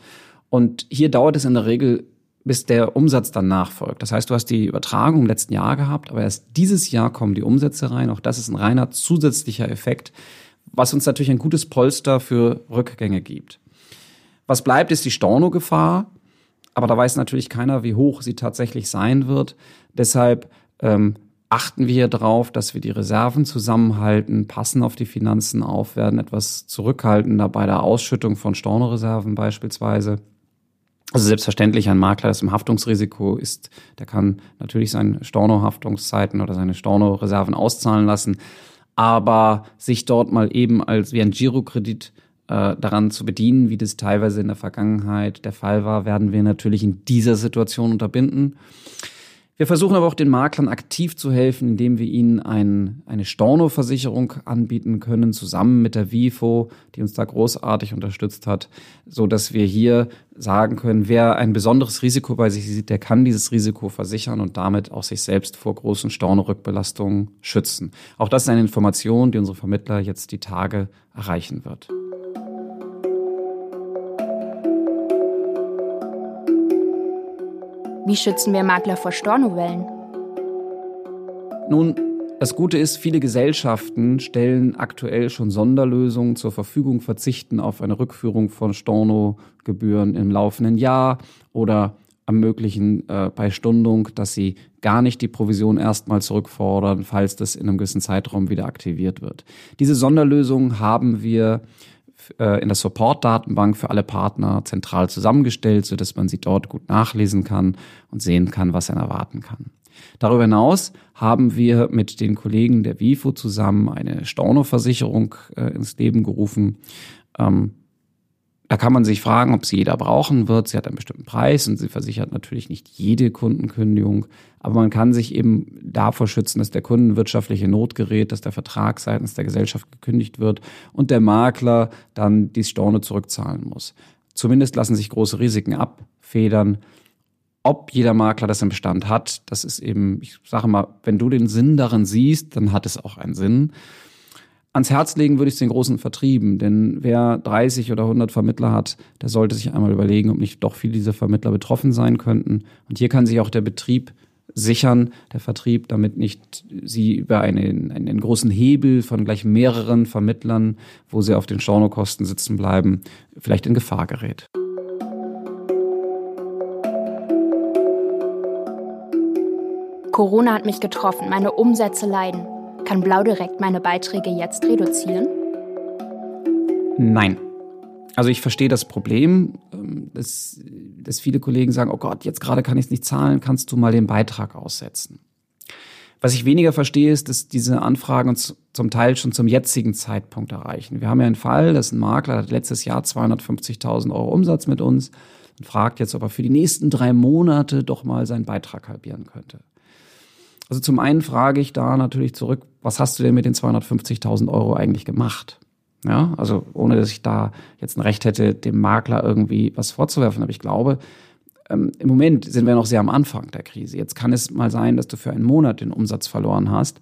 Und hier dauert es in der Regel bis der Umsatz dann nachfolgt. Das heißt, du hast die Übertragung im letzten Jahr gehabt, aber erst dieses Jahr kommen die Umsätze rein. Auch das ist ein reiner zusätzlicher Effekt, was uns natürlich ein gutes Polster für Rückgänge gibt. Was bleibt, ist die Stornogefahr, aber da weiß natürlich keiner, wie hoch sie tatsächlich sein wird. Deshalb ähm, achten wir darauf, dass wir die Reserven zusammenhalten, passen auf die Finanzen auf, werden etwas zurückhaltender bei der Ausschüttung von Stornoreserven beispielsweise. Also selbstverständlich ein Makler, das im Haftungsrisiko ist, der kann natürlich seine Storno-Haftungszeiten oder seine Storno-Reserven auszahlen lassen. Aber sich dort mal eben als wie ein Girokredit äh, daran zu bedienen, wie das teilweise in der Vergangenheit der Fall war, werden wir natürlich in dieser Situation unterbinden. Wir versuchen aber auch den Maklern aktiv zu helfen, indem wir ihnen ein, eine Storno-Versicherung anbieten können, zusammen mit der WIFO, die uns da großartig unterstützt hat, so dass wir hier sagen können, wer ein besonderes Risiko bei sich sieht, der kann dieses Risiko versichern und damit auch sich selbst vor großen Storno-Rückbelastungen schützen. Auch das ist eine Information, die unsere Vermittler jetzt die Tage erreichen wird. Wie schützen wir Makler vor Stornowellen? Nun, das Gute ist, viele Gesellschaften stellen aktuell schon Sonderlösungen zur Verfügung, verzichten auf eine Rückführung von Stornogebühren im laufenden Jahr oder ermöglichen äh, bei Stundung, dass sie gar nicht die Provision erstmal zurückfordern, falls das in einem gewissen Zeitraum wieder aktiviert wird. Diese Sonderlösungen haben wir in der Support-Datenbank für alle Partner zentral zusammengestellt, sodass man sie dort gut nachlesen kann und sehen kann, was er erwarten kann. Darüber hinaus haben wir mit den Kollegen der WIFO zusammen eine Storno-Versicherung äh, ins Leben gerufen. Ähm, Da kann man sich fragen, ob sie jeder brauchen wird. Sie hat einen bestimmten Preis und sie versichert natürlich nicht jede Kundenkündigung. Aber man kann sich eben davor schützen, dass der Kunden wirtschaftliche Not gerät, dass der Vertrag seitens der Gesellschaft gekündigt wird und der Makler dann die Storne zurückzahlen muss. Zumindest lassen sich große Risiken abfedern. Ob jeder Makler das im Bestand hat, das ist eben, ich sage mal, wenn du den Sinn darin siehst, dann hat es auch einen Sinn. Ans Herz legen würde ich es den großen Vertrieben, denn wer 30 oder 100 Vermittler hat, der sollte sich einmal überlegen, ob nicht doch viele dieser Vermittler betroffen sein könnten. Und hier kann sich auch der Betrieb sichern, der Vertrieb, damit nicht sie über einen, einen großen Hebel von gleich mehreren Vermittlern, wo sie auf den Stornokosten sitzen bleiben, vielleicht in Gefahr gerät. Corona hat mich getroffen, meine Umsätze leiden. Kann Blau direkt meine Beiträge jetzt reduzieren? Nein. Also ich verstehe das Problem, ähm, dass, dass viele Kollegen sagen, oh Gott, jetzt gerade kann ich es nicht zahlen, kannst du mal den Beitrag aussetzen. Was ich weniger verstehe, ist, dass diese Anfragen uns zum Teil schon zum jetzigen Zeitpunkt erreichen. Wir haben ja einen Fall, dass ein Makler hat letztes Jahr 250.000 Euro Umsatz mit uns und fragt jetzt, ob er für die nächsten drei Monate doch mal seinen Beitrag halbieren könnte. Also zum einen frage ich da natürlich zurück, was hast du denn mit den 250.000 Euro eigentlich gemacht? Ja, also ohne dass ich da jetzt ein Recht hätte, dem Makler irgendwie was vorzuwerfen. Aber ich glaube, ähm, im Moment sind wir noch sehr am Anfang der Krise. Jetzt kann es mal sein, dass du für einen Monat den Umsatz verloren hast.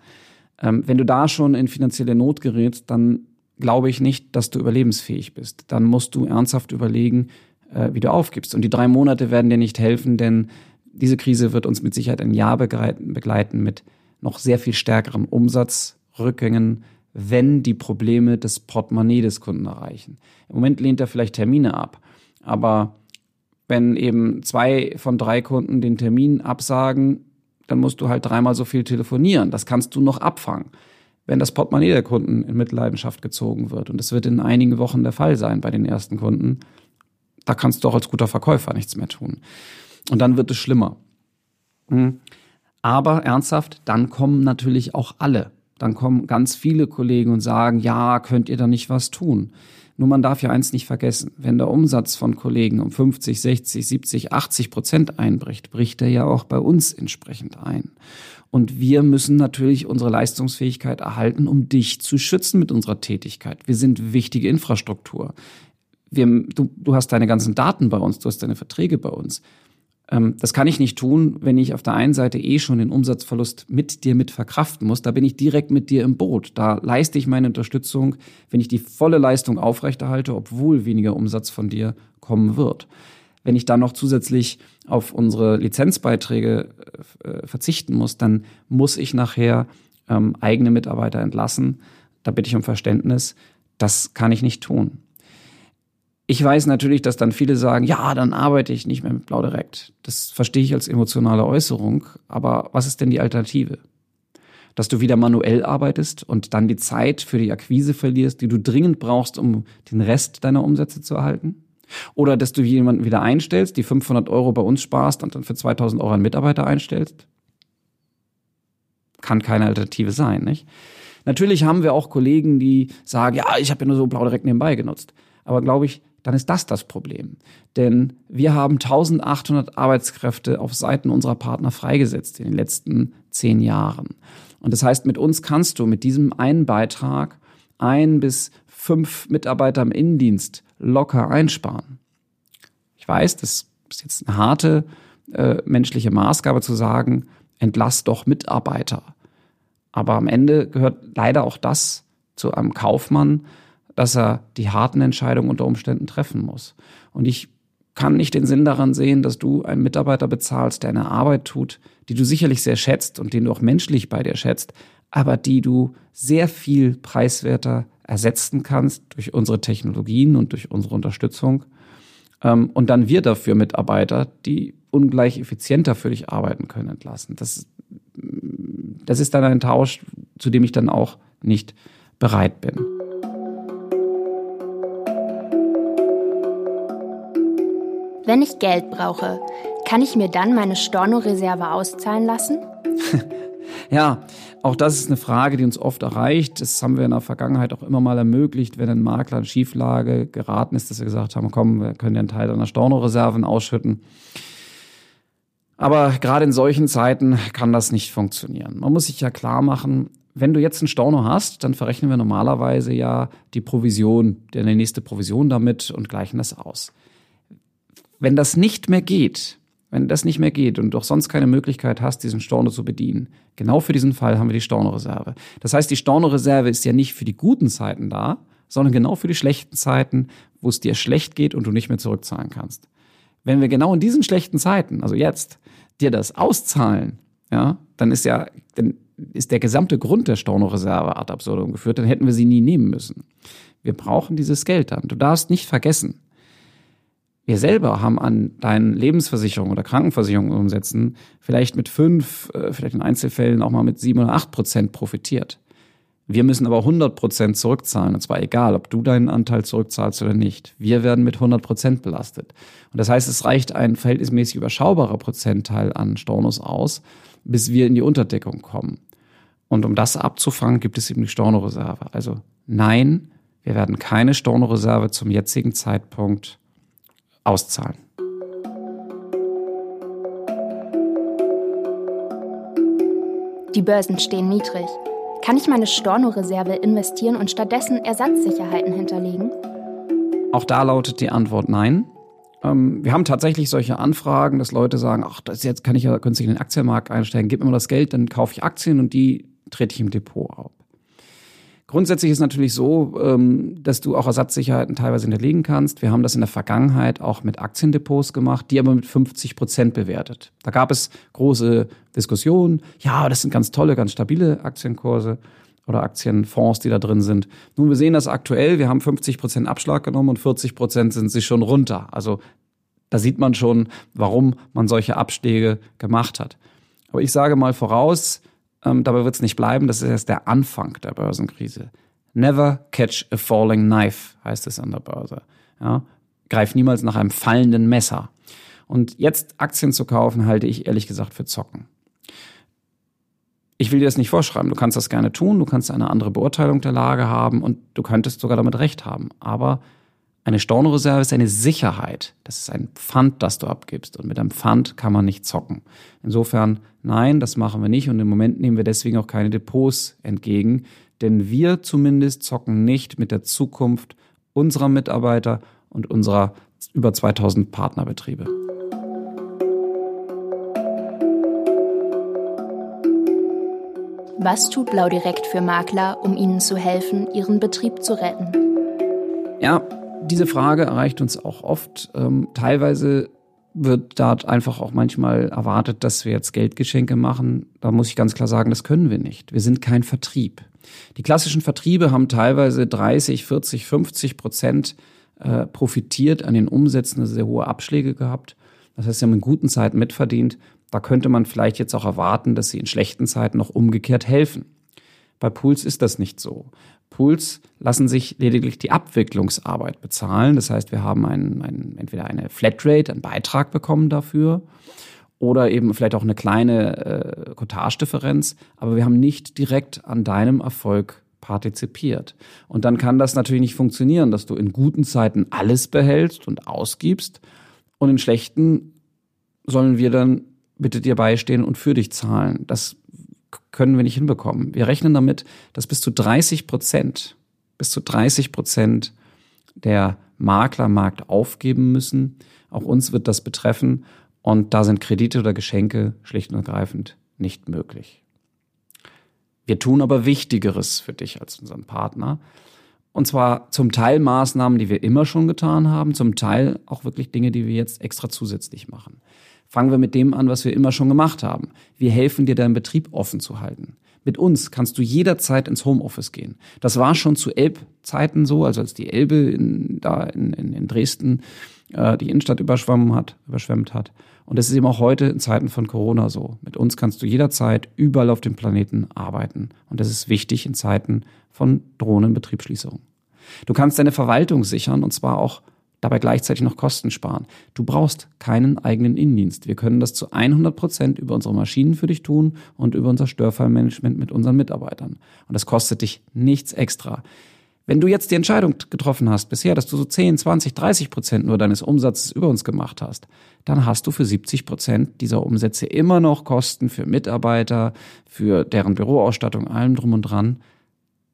Ähm, wenn du da schon in finanzielle Not gerätst, dann glaube ich nicht, dass du überlebensfähig bist. Dann musst du ernsthaft überlegen, äh, wie du aufgibst. Und die drei Monate werden dir nicht helfen, denn diese Krise wird uns mit Sicherheit ein Jahr begleiten mit noch sehr viel stärkeren Umsatzrückgängen, wenn die Probleme des Portemonnaie des Kunden erreichen. Im Moment lehnt er vielleicht Termine ab, aber wenn eben zwei von drei Kunden den Termin absagen, dann musst du halt dreimal so viel telefonieren. Das kannst du noch abfangen. Wenn das Portemonnaie der Kunden in Mitleidenschaft gezogen wird, und das wird in einigen Wochen der Fall sein bei den ersten Kunden, da kannst du auch als guter Verkäufer nichts mehr tun. Und dann wird es schlimmer. Hm. Aber ernsthaft, dann kommen natürlich auch alle. Dann kommen ganz viele Kollegen und sagen, ja, könnt ihr da nicht was tun? Nur man darf ja eins nicht vergessen, wenn der Umsatz von Kollegen um 50, 60, 70, 80 Prozent einbricht, bricht er ja auch bei uns entsprechend ein. Und wir müssen natürlich unsere Leistungsfähigkeit erhalten, um dich zu schützen mit unserer Tätigkeit. Wir sind wichtige Infrastruktur. Wir, du, du hast deine ganzen Daten bei uns, du hast deine Verträge bei uns. Ähm, das kann ich nicht tun, wenn ich auf der einen Seite eh schon den Umsatzverlust mit dir mit verkraften muss. Da bin ich direkt mit dir im Boot. Da leiste ich meine Unterstützung, wenn ich die volle Leistung aufrechterhalte, obwohl weniger Umsatz von dir kommen wird. Wenn ich dann noch zusätzlich auf unsere Lizenzbeiträge äh, verzichten muss, dann muss ich nachher ähm, eigene Mitarbeiter entlassen. Da bitte ich um Verständnis. Das kann ich nicht tun. Ich weiß natürlich, dass dann viele sagen, ja, dann arbeite ich nicht mehr mit Blau direkt. Das verstehe ich als emotionale Äußerung. Aber was ist denn die Alternative? Dass du wieder manuell arbeitest und dann die Zeit für die Akquise verlierst, die du dringend brauchst, um den Rest deiner Umsätze zu erhalten? Oder dass du jemanden wieder einstellst, die 500 Euro bei uns sparst und dann für 2000 Euro einen Mitarbeiter einstellst? Kann keine Alternative sein, nicht? Natürlich haben wir auch Kollegen, die sagen, ja, ich habe ja nur so blau direkt nebenbei genutzt. Aber glaube ich, dann ist das das Problem. Denn wir haben 1800 Arbeitskräfte auf Seiten unserer Partner freigesetzt in den letzten zehn Jahren. Und das heißt, mit uns kannst du mit diesem einen Beitrag ein bis fünf Mitarbeiter im Innendienst locker einsparen. Ich weiß, das ist jetzt eine harte äh, menschliche Maßgabe zu sagen, entlass doch Mitarbeiter. Aber am Ende gehört leider auch das zu einem Kaufmann, dass er die harten Entscheidungen unter Umständen treffen muss. Und ich kann nicht den Sinn daran sehen, dass du einen Mitarbeiter bezahlst, der eine Arbeit tut, die du sicherlich sehr schätzt und den du auch menschlich bei dir schätzt, aber die du sehr viel preiswerter ersetzen kannst durch unsere Technologien und durch unsere Unterstützung. Ähm, und dann wir dafür Mitarbeiter, die ungleich effizienter für dich arbeiten können, entlassen. Das, das ist dann ein Tausch, zu dem ich dann auch nicht bereit bin. Wenn ich Geld brauche, kann ich mir dann meine Storno-Reserve auszahlen lassen? Ja, auch das ist eine Frage, die uns oft erreicht. Das haben wir in der Vergangenheit auch immer mal ermöglicht, wenn ein Makler in Schieflage geraten ist, dass wir gesagt haben, komm, wir können ja einen Teil deiner Stornoreserven ausschütten. Aber gerade in solchen Zeiten kann das nicht funktionieren. Man muss sich ja klar machen, wenn du jetzt einen Storno hast, dann verrechnen wir normalerweise ja die Provision, die nächste Provision damit und gleichen das aus. Wenn das nicht mehr geht, wenn das nicht mehr geht und du auch sonst keine Möglichkeit hast, diesen Storno zu bedienen, genau für diesen Fall haben wir die Stornoreserve. Das heißt, die Stornoreserve ist ja nicht für die guten Zeiten da, sondern genau für die schlechten Zeiten, wo es dir schlecht geht und du nicht mehr zurückzahlen kannst. Wenn wir genau in diesen schlechten Zeiten, also jetzt, dir das auszahlen, ja, dann ist ja, dann ist der gesamte Grund der Stornoreserve ad absurdum geführt, dann hätten wir sie nie nehmen müssen. Wir brauchen dieses Geld dann. Du darfst nicht vergessen, wir selber haben an deinen Lebensversicherungen oder Krankenversicherungen umsetzen vielleicht mit fünf, äh, vielleicht in Einzelfällen auch mal mit sieben oder acht Prozent profitiert. Wir müssen aber 100 Prozent zurückzahlen. Und zwar egal, ob du deinen Anteil zurückzahlst oder nicht. Wir werden mit 100 Prozent belastet. Und das heißt, es reicht ein verhältnismäßig überschaubarer Prozentteil an Stornos aus, bis wir in die Unterdeckung kommen. Und um das abzufangen, gibt es eben die Stornoreserve. Also nein, wir werden keine Stornoreserve zum jetzigen Zeitpunkt auszahlen. Die Börsen stehen niedrig. Kann ich meine Stornoreserve investieren und stattdessen Ersatzsicherheiten hinterlegen? Auch da lautet die Antwort nein. Ähm, wir haben tatsächlich solche Anfragen, dass Leute sagen, ach, das jetzt kann ich ja günstig in den Aktienmarkt einsteigen, gib mir mal das Geld, dann kaufe ich Aktien und die trete ich im Depot auf. Grundsätzlich ist natürlich so, ähm, dass du auch Ersatzsicherheiten teilweise hinterlegen kannst. Wir haben das in der Vergangenheit auch mit Aktiendepots gemacht, die aber mit 50 Prozent bewertet. Da gab es große Diskussionen. Ja, das sind ganz tolle, ganz stabile Aktienkurse oder Aktienfonds, die da drin sind. Nun, wir sehen das aktuell. Wir haben 50 Prozent Abschlag genommen und 40 Prozent sind sie schon runter. Also da sieht man schon, warum man solche Abschläge gemacht hat. Aber ich sage mal voraus, ähm, dabei wird es nicht bleiben. Das ist erst der Anfang der Börsenkrise. Never catch a falling knife, heißt es an der Börse. Ja? Greif niemals nach einem fallenden Messer. Und jetzt Aktien zu kaufen, halte ich ehrlich gesagt für Zocken. Ich will dir das nicht vorschreiben. Du kannst das gerne tun, du kannst eine andere Beurteilung der Lage haben und du könntest sogar damit recht haben. Aber eine Stornoreserve ist eine Sicherheit. Das ist ein Pfand, das du abgibst. Und mit einem Pfand kann man nicht zocken. Insofern, nein, das machen wir nicht. Und im Moment nehmen wir deswegen auch keine Depots entgegen. Denn wir zumindest zocken nicht mit der Zukunft unserer Mitarbeiter und unserer über 2000 Partnerbetriebe. Was tut Blau Direkt für Makler, um ihnen zu helfen, ihren Betrieb zu retten? Ja, diese Frage erreicht uns auch oft. Ähm, teilweise wird dort einfach auch manchmal erwartet, dass wir jetzt Geldgeschenke machen. Da muss ich ganz klar sagen, das können wir nicht. Wir sind kein Vertrieb. Die klassischen Vertriebe haben teilweise 30, 40, 50 Prozent äh, profitiert an den Umsätzen, also sehr hohe Abschläge gehabt. Das heißt, sie haben in guten Zeiten mitverdient. Da könnte man vielleicht jetzt auch erwarten, dass sie in schlechten Zeiten noch umgekehrt helfen. Bei Pools ist das nicht so. Pools lassen sich lediglich die Abwicklungsarbeit bezahlen. Das heißt, wir haben einen, einen, entweder eine Flatrate, einen Beitrag bekommen dafür oder eben vielleicht auch eine kleine äh, Cottage-Differenz, aber wir haben nicht direkt an deinem Erfolg partizipiert. Und dann kann das natürlich nicht funktionieren, dass du in guten Zeiten alles behältst und ausgibst und in schlechten sollen wir dann bitte dir beistehen und für dich zahlen. Das können wir nicht hinbekommen. Wir rechnen damit, dass bis zu 30 Prozent, bis zu 30 Prozent der Maklermarkt aufgeben müssen. Auch uns wird das betreffen. Und da sind Kredite oder Geschenke schlicht und ergreifend nicht möglich. Wir tun aber Wichtigeres für dich als unseren Partner. Und zwar zum Teil Maßnahmen, die wir immer schon getan haben, zum Teil auch wirklich Dinge, die wir jetzt extra zusätzlich machen. Fangen wir mit dem an, was wir immer schon gemacht haben. Wir helfen dir, deinen Betrieb offen zu halten. Mit uns kannst du jederzeit ins Homeoffice gehen. Das war schon zu Elbzeiten so, also als die Elbe in, da in, in, in Dresden äh, die Innenstadt überschwemmen hat, überschwemmt hat. Und das ist eben auch heute in Zeiten von Corona so. Mit uns kannst du jederzeit überall auf dem Planeten arbeiten. Und das ist wichtig in Zeiten von drohenden Betriebsschließungen. Du kannst deine Verwaltung sichern und zwar auch dabei gleichzeitig noch Kosten sparen. Du brauchst keinen eigenen Innendienst. Wir können das zu 100 Prozent über unsere Maschinen für dich tun und über unser Störfallmanagement mit unseren Mitarbeitern. Und das kostet dich nichts extra. Wenn du jetzt die Entscheidung getroffen hast bisher, dass du so 10, 20, 30 Prozent nur deines Umsatzes über uns gemacht hast, dann hast du für 70 Prozent dieser Umsätze immer noch Kosten für Mitarbeiter, für deren Büroausstattung, allem drum und dran.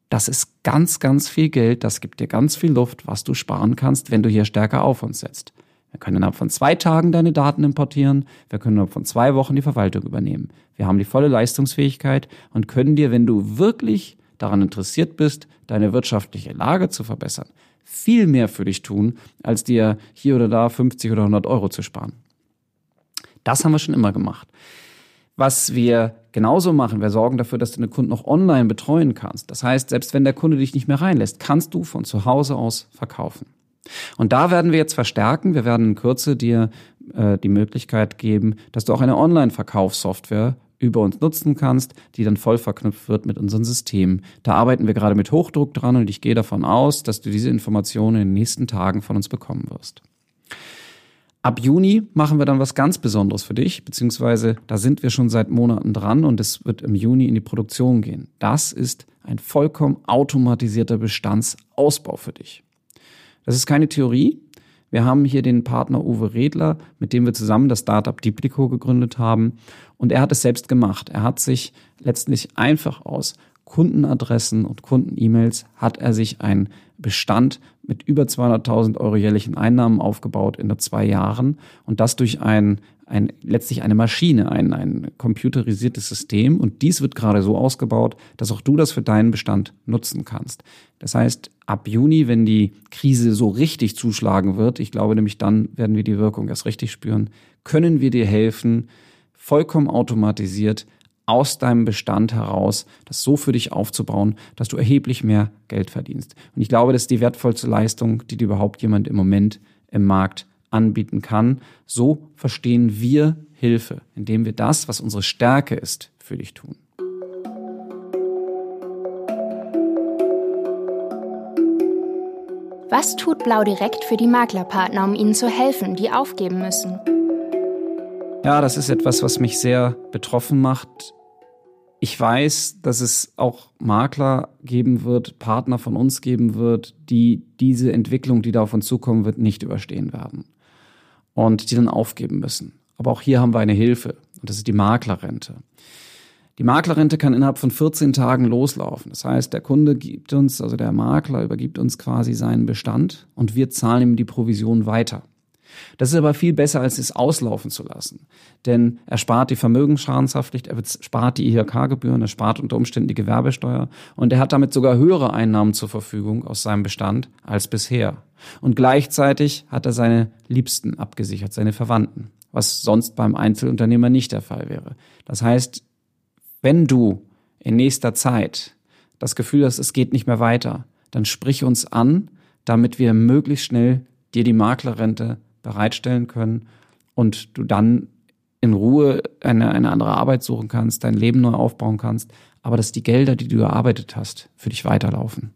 Das ist ganz, ganz viel Geld. Das gibt dir ganz viel Luft, was du sparen kannst, wenn du hier stärker auf uns setzt. Wir können innerhalb von zwei Tagen deine Daten importieren. Wir können innerhalb von zwei Wochen die Verwaltung übernehmen. Wir haben die volle Leistungsfähigkeit und können dir, wenn du wirklich daran interessiert bist, deine wirtschaftliche Lage zu verbessern, viel mehr für dich tun, als dir hier oder da 50 oder 100 Euro zu sparen. Das haben wir schon immer gemacht. Was wir genauso machen, wir sorgen dafür, dass du den Kunden auch online betreuen kannst. Das heißt, selbst wenn der Kunde dich nicht mehr reinlässt, kannst du von zu Hause aus verkaufen. Und da werden wir jetzt verstärken. Wir werden in Kürze dir äh, die Möglichkeit geben, dass du auch eine Online-Verkaufssoftware über uns nutzen kannst, die dann voll verknüpft wird mit unseren Systemen. Da arbeiten wir gerade mit Hochdruck dran und ich gehe davon aus, dass du diese Informationen in den nächsten Tagen von uns bekommen wirst. Ab Juni machen wir dann was ganz Besonderes für dich, beziehungsweise da sind wir schon seit Monaten dran und es wird im Juni in die Produktion gehen. Das ist ein vollkommen automatisierter Bestandsausbau für dich. Das ist keine Theorie. Wir haben hier den Partner Uwe Redler, mit dem wir zusammen das Startup Diplico gegründet haben. Und er hat es selbst gemacht. Er hat sich letztlich einfach aus Kundenadressen und Kunden-E-Mails hat er sich ein Bestand mit über 200.000 Euro jährlichen Einnahmen aufgebaut in nur zwei Jahren und das durch ein, ein letztlich eine Maschine, ein, ein computerisiertes System und dies wird gerade so ausgebaut, dass auch du das für deinen Bestand nutzen kannst. Das heißt, ab Juni, wenn die Krise so richtig zuschlagen wird, ich glaube nämlich dann werden wir die Wirkung erst richtig spüren, können wir dir helfen, vollkommen automatisiert aus deinem Bestand heraus, das so für dich aufzubauen, dass du erheblich mehr Geld verdienst. Und ich glaube, das ist die wertvollste Leistung, die dir überhaupt jemand im Moment im Markt anbieten kann. So verstehen wir Hilfe, indem wir das, was unsere Stärke ist, für dich tun. Was tut Blau direkt für die Maklerpartner, um ihnen zu helfen, die aufgeben müssen? Ja, das ist etwas, was mich sehr betroffen macht ich weiß, dass es auch Makler geben wird, Partner von uns geben wird, die diese Entwicklung, die da auf uns zukommen wird, nicht überstehen werden und die dann aufgeben müssen. Aber auch hier haben wir eine Hilfe und das ist die Maklerrente. Die Maklerrente kann innerhalb von 14 Tagen loslaufen. Das heißt, der Kunde gibt uns, also der Makler übergibt uns quasi seinen Bestand und wir zahlen ihm die Provision weiter. Das ist aber viel besser, als es auslaufen zu lassen. Denn er spart die Vermögensschadenshaftpflicht, er spart die IHK-Gebühren, er spart unter Umständen die Gewerbesteuer und er hat damit sogar höhere Einnahmen zur Verfügung aus seinem Bestand als bisher. Und gleichzeitig hat er seine Liebsten abgesichert, seine Verwandten, was sonst beim Einzelunternehmer nicht der Fall wäre. Das heißt, wenn du in nächster Zeit das Gefühl hast, es geht nicht mehr weiter, dann sprich uns an, damit wir möglichst schnell dir die Maklerrente bereitstellen können und du dann in Ruhe eine, eine andere Arbeit suchen kannst, dein Leben neu aufbauen kannst, aber dass die Gelder, die du erarbeitet hast, für dich weiterlaufen.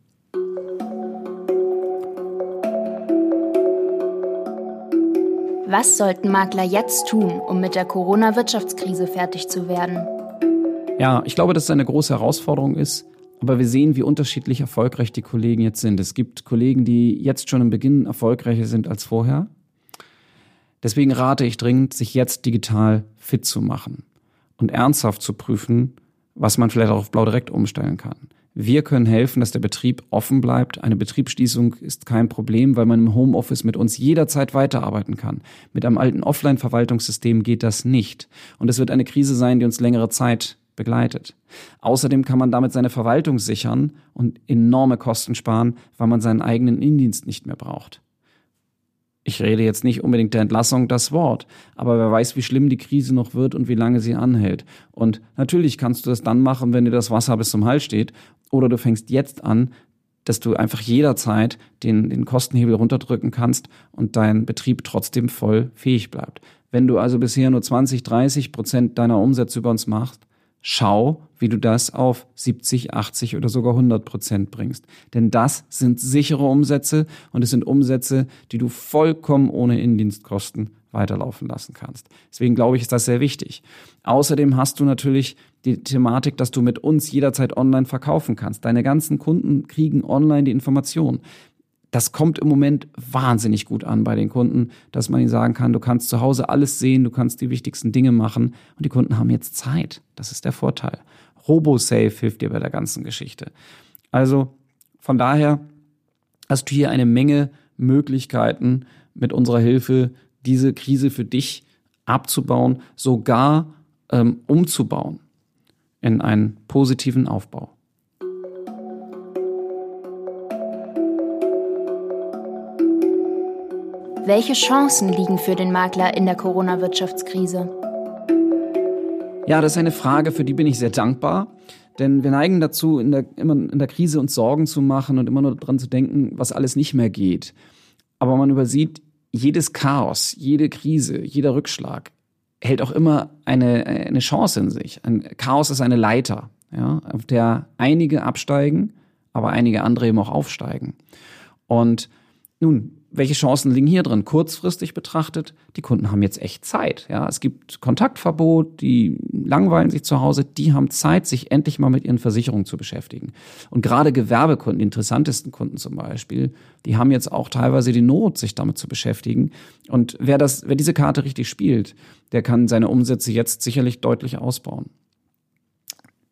Was sollten Makler jetzt tun, um mit der Corona-Wirtschaftskrise fertig zu werden? Ja, ich glaube, dass es eine große Herausforderung ist, aber wir sehen, wie unterschiedlich erfolgreich die Kollegen jetzt sind. Es gibt Kollegen, die jetzt schon im Beginn erfolgreicher sind als vorher. Deswegen rate ich dringend, sich jetzt digital fit zu machen und ernsthaft zu prüfen, was man vielleicht auch auf Blau direkt umstellen kann. Wir können helfen, dass der Betrieb offen bleibt. Eine Betriebsschließung ist kein Problem, weil man im Homeoffice mit uns jederzeit weiterarbeiten kann. Mit einem alten Offline-Verwaltungssystem geht das nicht. Und es wird eine Krise sein, die uns längere Zeit begleitet. Außerdem kann man damit seine Verwaltung sichern und enorme Kosten sparen, weil man seinen eigenen Innendienst nicht mehr braucht ich rede jetzt nicht unbedingt der Entlassung das Wort, aber wer weiß, wie schlimm die Krise noch wird und wie lange sie anhält. Und natürlich kannst du das dann machen, wenn dir das Wasser bis zum Hals steht, oder du fängst jetzt an, dass du einfach jederzeit den, den Kostenhebel runterdrücken kannst und dein Betrieb trotzdem voll fähig bleibt. Wenn du also bisher nur 20, 30 Prozent deiner Umsätze über uns machst, schau, wie du das auf 70, 80 oder sogar 100 Prozent bringst. Denn das sind sichere Umsätze und es sind Umsätze, die du vollkommen ohne Indienstkosten weiterlaufen lassen kannst. Deswegen glaube ich, ist das sehr wichtig. Außerdem hast du natürlich die Thematik, dass du mit uns jederzeit online verkaufen kannst. Deine ganzen Kunden kriegen online die Information. Das kommt im Moment wahnsinnig gut an bei den Kunden, dass man ihnen sagen kann, du kannst zu Hause alles sehen, du kannst die wichtigsten Dinge machen und die Kunden haben jetzt Zeit. Das ist der Vorteil. RoboSafe hilft dir bei der ganzen Geschichte. Also von daher hast du hier eine Menge Möglichkeiten mit unserer Hilfe diese Krise für dich abzubauen, sogar ähm, umzubauen in einen positiven Aufbau. Welche Chancen liegen für den Makler in der Corona-Wirtschaftskrise? Ja, das ist eine Frage, für die bin ich sehr dankbar. Denn wir neigen dazu, in der, immer in der Krise uns Sorgen zu machen und immer nur daran zu denken, was alles nicht mehr geht. Aber man übersieht, jedes Chaos, jede Krise, jeder Rückschlag hält auch immer eine, eine Chance in sich. Ein Chaos ist eine Leiter, ja, auf der einige absteigen, aber einige andere eben auch aufsteigen. Und nun, welche Chancen liegen hier drin? Kurzfristig betrachtet, die Kunden haben jetzt echt Zeit. Ja, es gibt Kontaktverbot, die langweilen sich zu Hause, die haben Zeit, sich endlich mal mit ihren Versicherungen zu beschäftigen. Und gerade Gewerbekunden, die interessantesten Kunden zum Beispiel, die haben jetzt auch teilweise die Not, sich damit zu beschäftigen. Und wer das, wer diese Karte richtig spielt, der kann seine Umsätze jetzt sicherlich deutlich ausbauen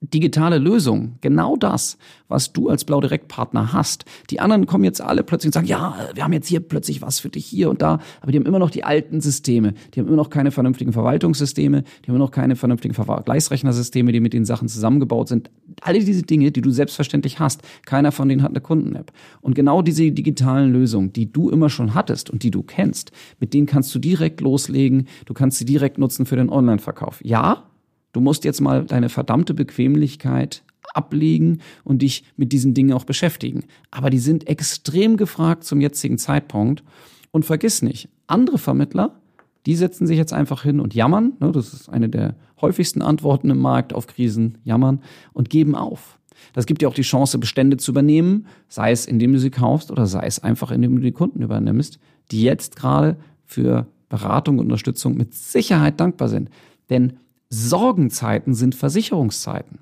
digitale Lösung, genau das, was du als Blau Direkt Partner hast. Die anderen kommen jetzt alle plötzlich und sagen, ja, wir haben jetzt hier plötzlich was für dich hier und da, aber die haben immer noch die alten Systeme, die haben immer noch keine vernünftigen Verwaltungssysteme, die haben immer noch keine vernünftigen Vergleichsrechnersysteme, die mit den Sachen zusammengebaut sind. Alle diese Dinge, die du selbstverständlich hast, keiner von denen hat eine Kunden-App. Und genau diese digitalen Lösungen, die du immer schon hattest und die du kennst, mit denen kannst du direkt loslegen, du kannst sie direkt nutzen für den Online-Verkauf. Ja, Du musst jetzt mal deine verdammte Bequemlichkeit ablegen und dich mit diesen Dingen auch beschäftigen. Aber die sind extrem gefragt zum jetzigen Zeitpunkt. Und vergiss nicht, andere Vermittler, die setzen sich jetzt einfach hin und jammern. Ne, das ist eine der häufigsten Antworten im Markt auf Krisen, jammern und geben auf. Das gibt dir auch die Chance, Bestände zu übernehmen, sei es indem du sie kaufst oder sei es einfach indem du die Kunden übernimmst, die jetzt gerade für Beratung und Unterstützung mit Sicherheit dankbar sind. Denn Sorgenzeiten sind Versicherungszeiten.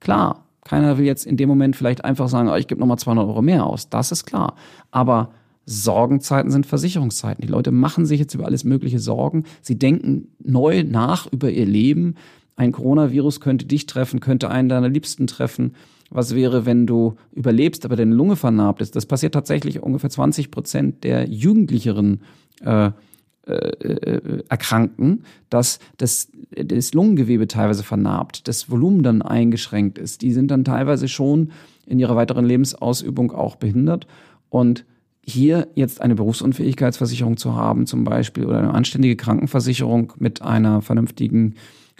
Klar, keiner will jetzt in dem Moment vielleicht einfach sagen, oh, ich gebe nochmal 200 Euro mehr aus. Das ist klar. Aber Sorgenzeiten sind Versicherungszeiten. Die Leute machen sich jetzt über alles mögliche Sorgen. Sie denken neu nach über ihr Leben. Ein Coronavirus könnte dich treffen, könnte einen deiner Liebsten treffen. Was wäre, wenn du überlebst, aber deine Lunge vernarbt ist? Das passiert tatsächlich ungefähr 20 Prozent der jugendlicheren äh, erkranken, dass das, das Lungengewebe teilweise vernarbt, das Volumen dann eingeschränkt ist. Die sind dann teilweise schon in ihrer weiteren Lebensausübung auch behindert. Und hier jetzt eine Berufsunfähigkeitsversicherung zu haben, zum Beispiel, oder eine anständige Krankenversicherung mit einer vernünftigen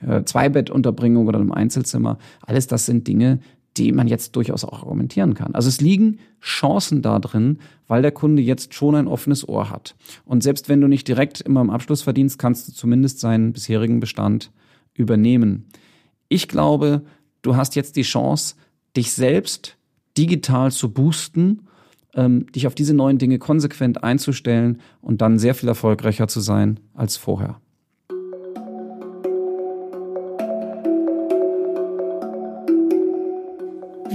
äh, Zweibettunterbringung oder einem Einzelzimmer, alles das sind Dinge, die man jetzt durchaus auch argumentieren kann. Also es liegen Chancen da drin, weil der Kunde jetzt schon ein offenes Ohr hat. Und selbst wenn du nicht direkt immer im Abschluss verdienst, kannst du zumindest seinen bisherigen Bestand übernehmen. Ich glaube, du hast jetzt die Chance, dich selbst digital zu boosten, ähm, dich auf diese neuen Dinge konsequent einzustellen und dann sehr viel erfolgreicher zu sein als vorher.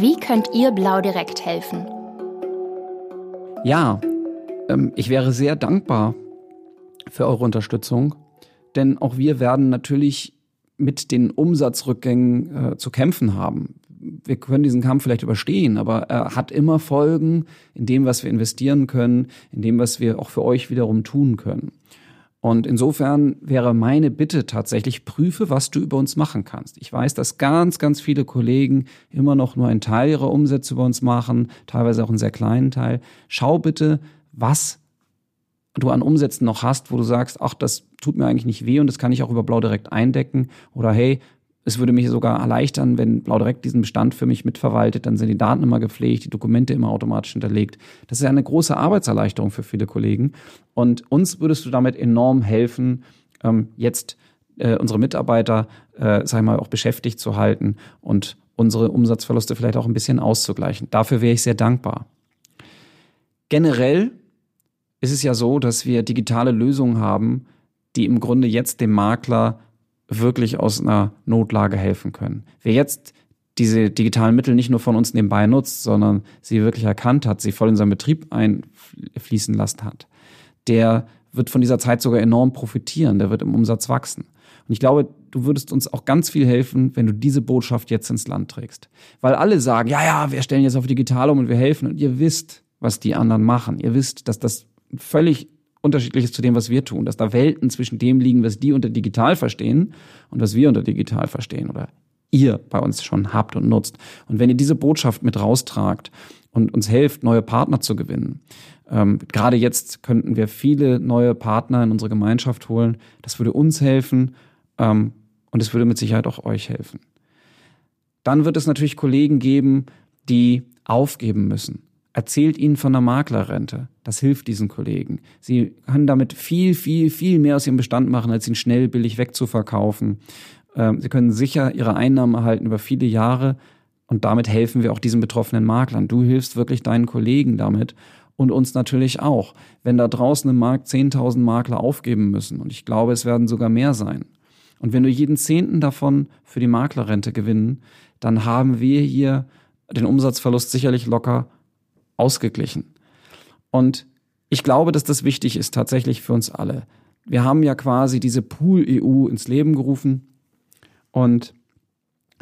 Wie könnt ihr Blau direkt helfen? Ja, ähm, ich wäre sehr dankbar für eure Unterstützung, denn auch wir werden natürlich mit den Umsatzrückgängen äh, zu kämpfen haben. Wir können diesen Kampf vielleicht überstehen, aber er hat immer Folgen in dem, was wir investieren können, in dem, was wir auch für euch wiederum tun können. Und insofern wäre meine Bitte tatsächlich, prüfe, was du über uns machen kannst. Ich weiß, dass ganz, ganz viele Kollegen immer noch nur einen Teil ihrer Umsätze über uns machen, teilweise auch einen sehr kleinen Teil. Schau bitte, was du an Umsätzen noch hast, wo du sagst, ach, das tut mir eigentlich nicht weh und das kann ich auch über Blau direkt eindecken. Oder hey, es würde mich sogar erleichtern, wenn Blau direkt diesen Bestand für mich mitverwaltet, dann sind die Daten immer gepflegt, die Dokumente immer automatisch hinterlegt. Das ist eine große Arbeitserleichterung für viele Kollegen. Und uns würdest du damit enorm helfen, ähm, jetzt äh, unsere Mitarbeiter äh, sag ich mal, auch beschäftigt zu halten und unsere Umsatzverluste vielleicht auch ein bisschen auszugleichen. Dafür wäre ich sehr dankbar. Generell ist es ja so, dass wir digitale Lösungen haben, die im Grunde jetzt dem Makler wirklich aus einer Notlage helfen können. Wer jetzt diese digitalen Mittel nicht nur von uns nebenbei nutzt, sondern sie wirklich erkannt hat, sie voll in seinen Betrieb einfließen lassen hat, der wird von dieser Zeit sogar enorm profitieren, der wird im Umsatz wachsen. Und ich glaube, du würdest uns auch ganz viel helfen, wenn du diese Botschaft jetzt ins Land trägst. Weil alle sagen, ja, ja, wir stellen jetzt auf digital um und wir helfen. Und ihr wisst, was die anderen machen. Ihr wisst, dass das völlig unterschiedlich ist zu dem, was wir tun. Dass da Welten zwischen dem liegen, was die unter digital verstehen und was wir unter digital verstehen oder ihr bei uns schon habt und nutzt. Und wenn ihr diese Botschaft mit raustragt und uns helft, neue Partner zu gewinnen, ähm, gerade jetzt könnten wir viele neue Partner in unsere Gemeinschaft holen. Das würde uns helfen ähm, und es würde mit Sicherheit auch euch helfen. Dann wird es natürlich Kollegen geben, die aufgeben müssen. Erzählt ihnen von der Maklerrente. Das hilft diesen Kollegen. Sie können damit viel, viel, viel mehr aus ihrem Bestand machen, als ihn schnell billig wegzuverkaufen. Ähm, sie können sicher ihre Einnahmen erhalten über viele Jahre und damit helfen wir auch diesen betroffenen Maklern. Du hilfst wirklich deinen Kollegen damit und uns natürlich auch. Wenn da draußen im Markt 10.000 Makler aufgeben müssen und ich glaube, es werden sogar mehr sein. Und wenn du jeden Zehnten davon für die Maklerrente gewinnen, dann haben wir hier den Umsatzverlust sicherlich locker ausgeglichen. Und ich glaube, dass das wichtig ist tatsächlich für uns alle. Wir haben ja quasi diese Pool-EU ins Leben gerufen und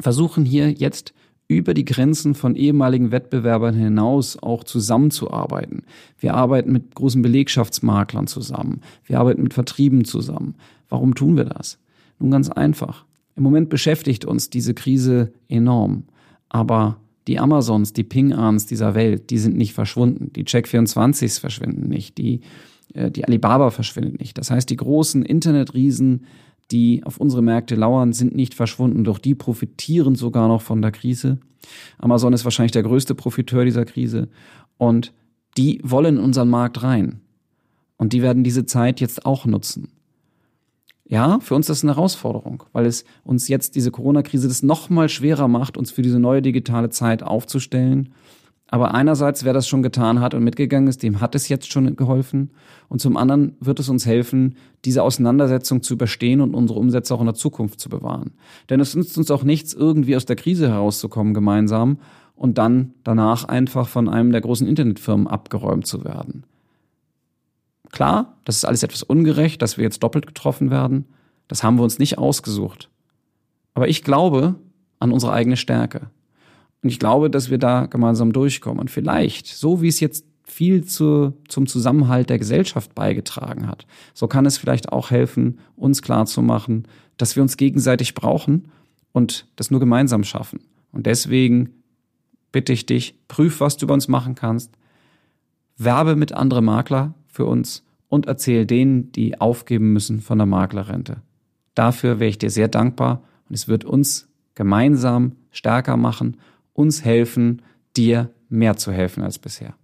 versuchen hier jetzt über die Grenzen von ehemaligen Wettbewerbern hinaus auch zusammenzuarbeiten. Wir arbeiten mit großen Belegschaftsmaklern zusammen. Wir arbeiten mit Vertrieben zusammen. Warum tun wir das? Nun ganz einfach. Im Moment beschäftigt uns diese Krise enorm. Aber die Amazons, die Ping-Ans dieser Welt, die sind nicht verschwunden. Die Check24s verschwinden nicht. Die, äh, die Alibaba verschwindet nicht. Das heißt, die großen Internetriesen die auf unsere Märkte lauern, sind nicht verschwunden, doch die profitieren sogar noch von der Krise. Amazon ist wahrscheinlich der größte Profiteur dieser Krise und die wollen in unseren Markt rein. Und die werden diese Zeit jetzt auch nutzen. Ja, für uns ist das eine Herausforderung, weil es uns jetzt diese Corona-Krise das nochmal schwerer macht, uns für diese neue digitale Zeit aufzustellen aber einerseits, wer das schon getan hat und mitgegangen ist, dem hat es jetzt schon geholfen. Und zum anderen wird es uns helfen, diese Auseinandersetzung zu überstehen und unsere Umsätze auch in der Zukunft zu bewahren. Denn es nützt uns auch nichts, irgendwie aus der Krise herauszukommen gemeinsam und dann danach einfach von einem der großen Internetfirmen abgeräumt zu werden. Klar, das ist alles etwas ungerecht, dass wir jetzt doppelt getroffen werden. Das haben wir uns nicht ausgesucht. Aber ich glaube an unsere eigene Stärke. Und ich glaube, dass wir da gemeinsam durchkommen. Und vielleicht, so wie es jetzt viel zu, zum Zusammenhalt der Gesellschaft beigetragen hat, so kann es vielleicht auch helfen, uns klarzumachen, dass wir uns gegenseitig brauchen und das nur gemeinsam schaffen. Und deswegen bitte ich dich, prüf, was du bei uns machen kannst, werbe mit anderen Makler für uns und erzähl denen, die aufgeben müssen von der Maklerrente. Dafür wäre ich dir sehr dankbar und es wird uns gemeinsam stärker machen uns helfen, dir mehr zu helfen als bisher.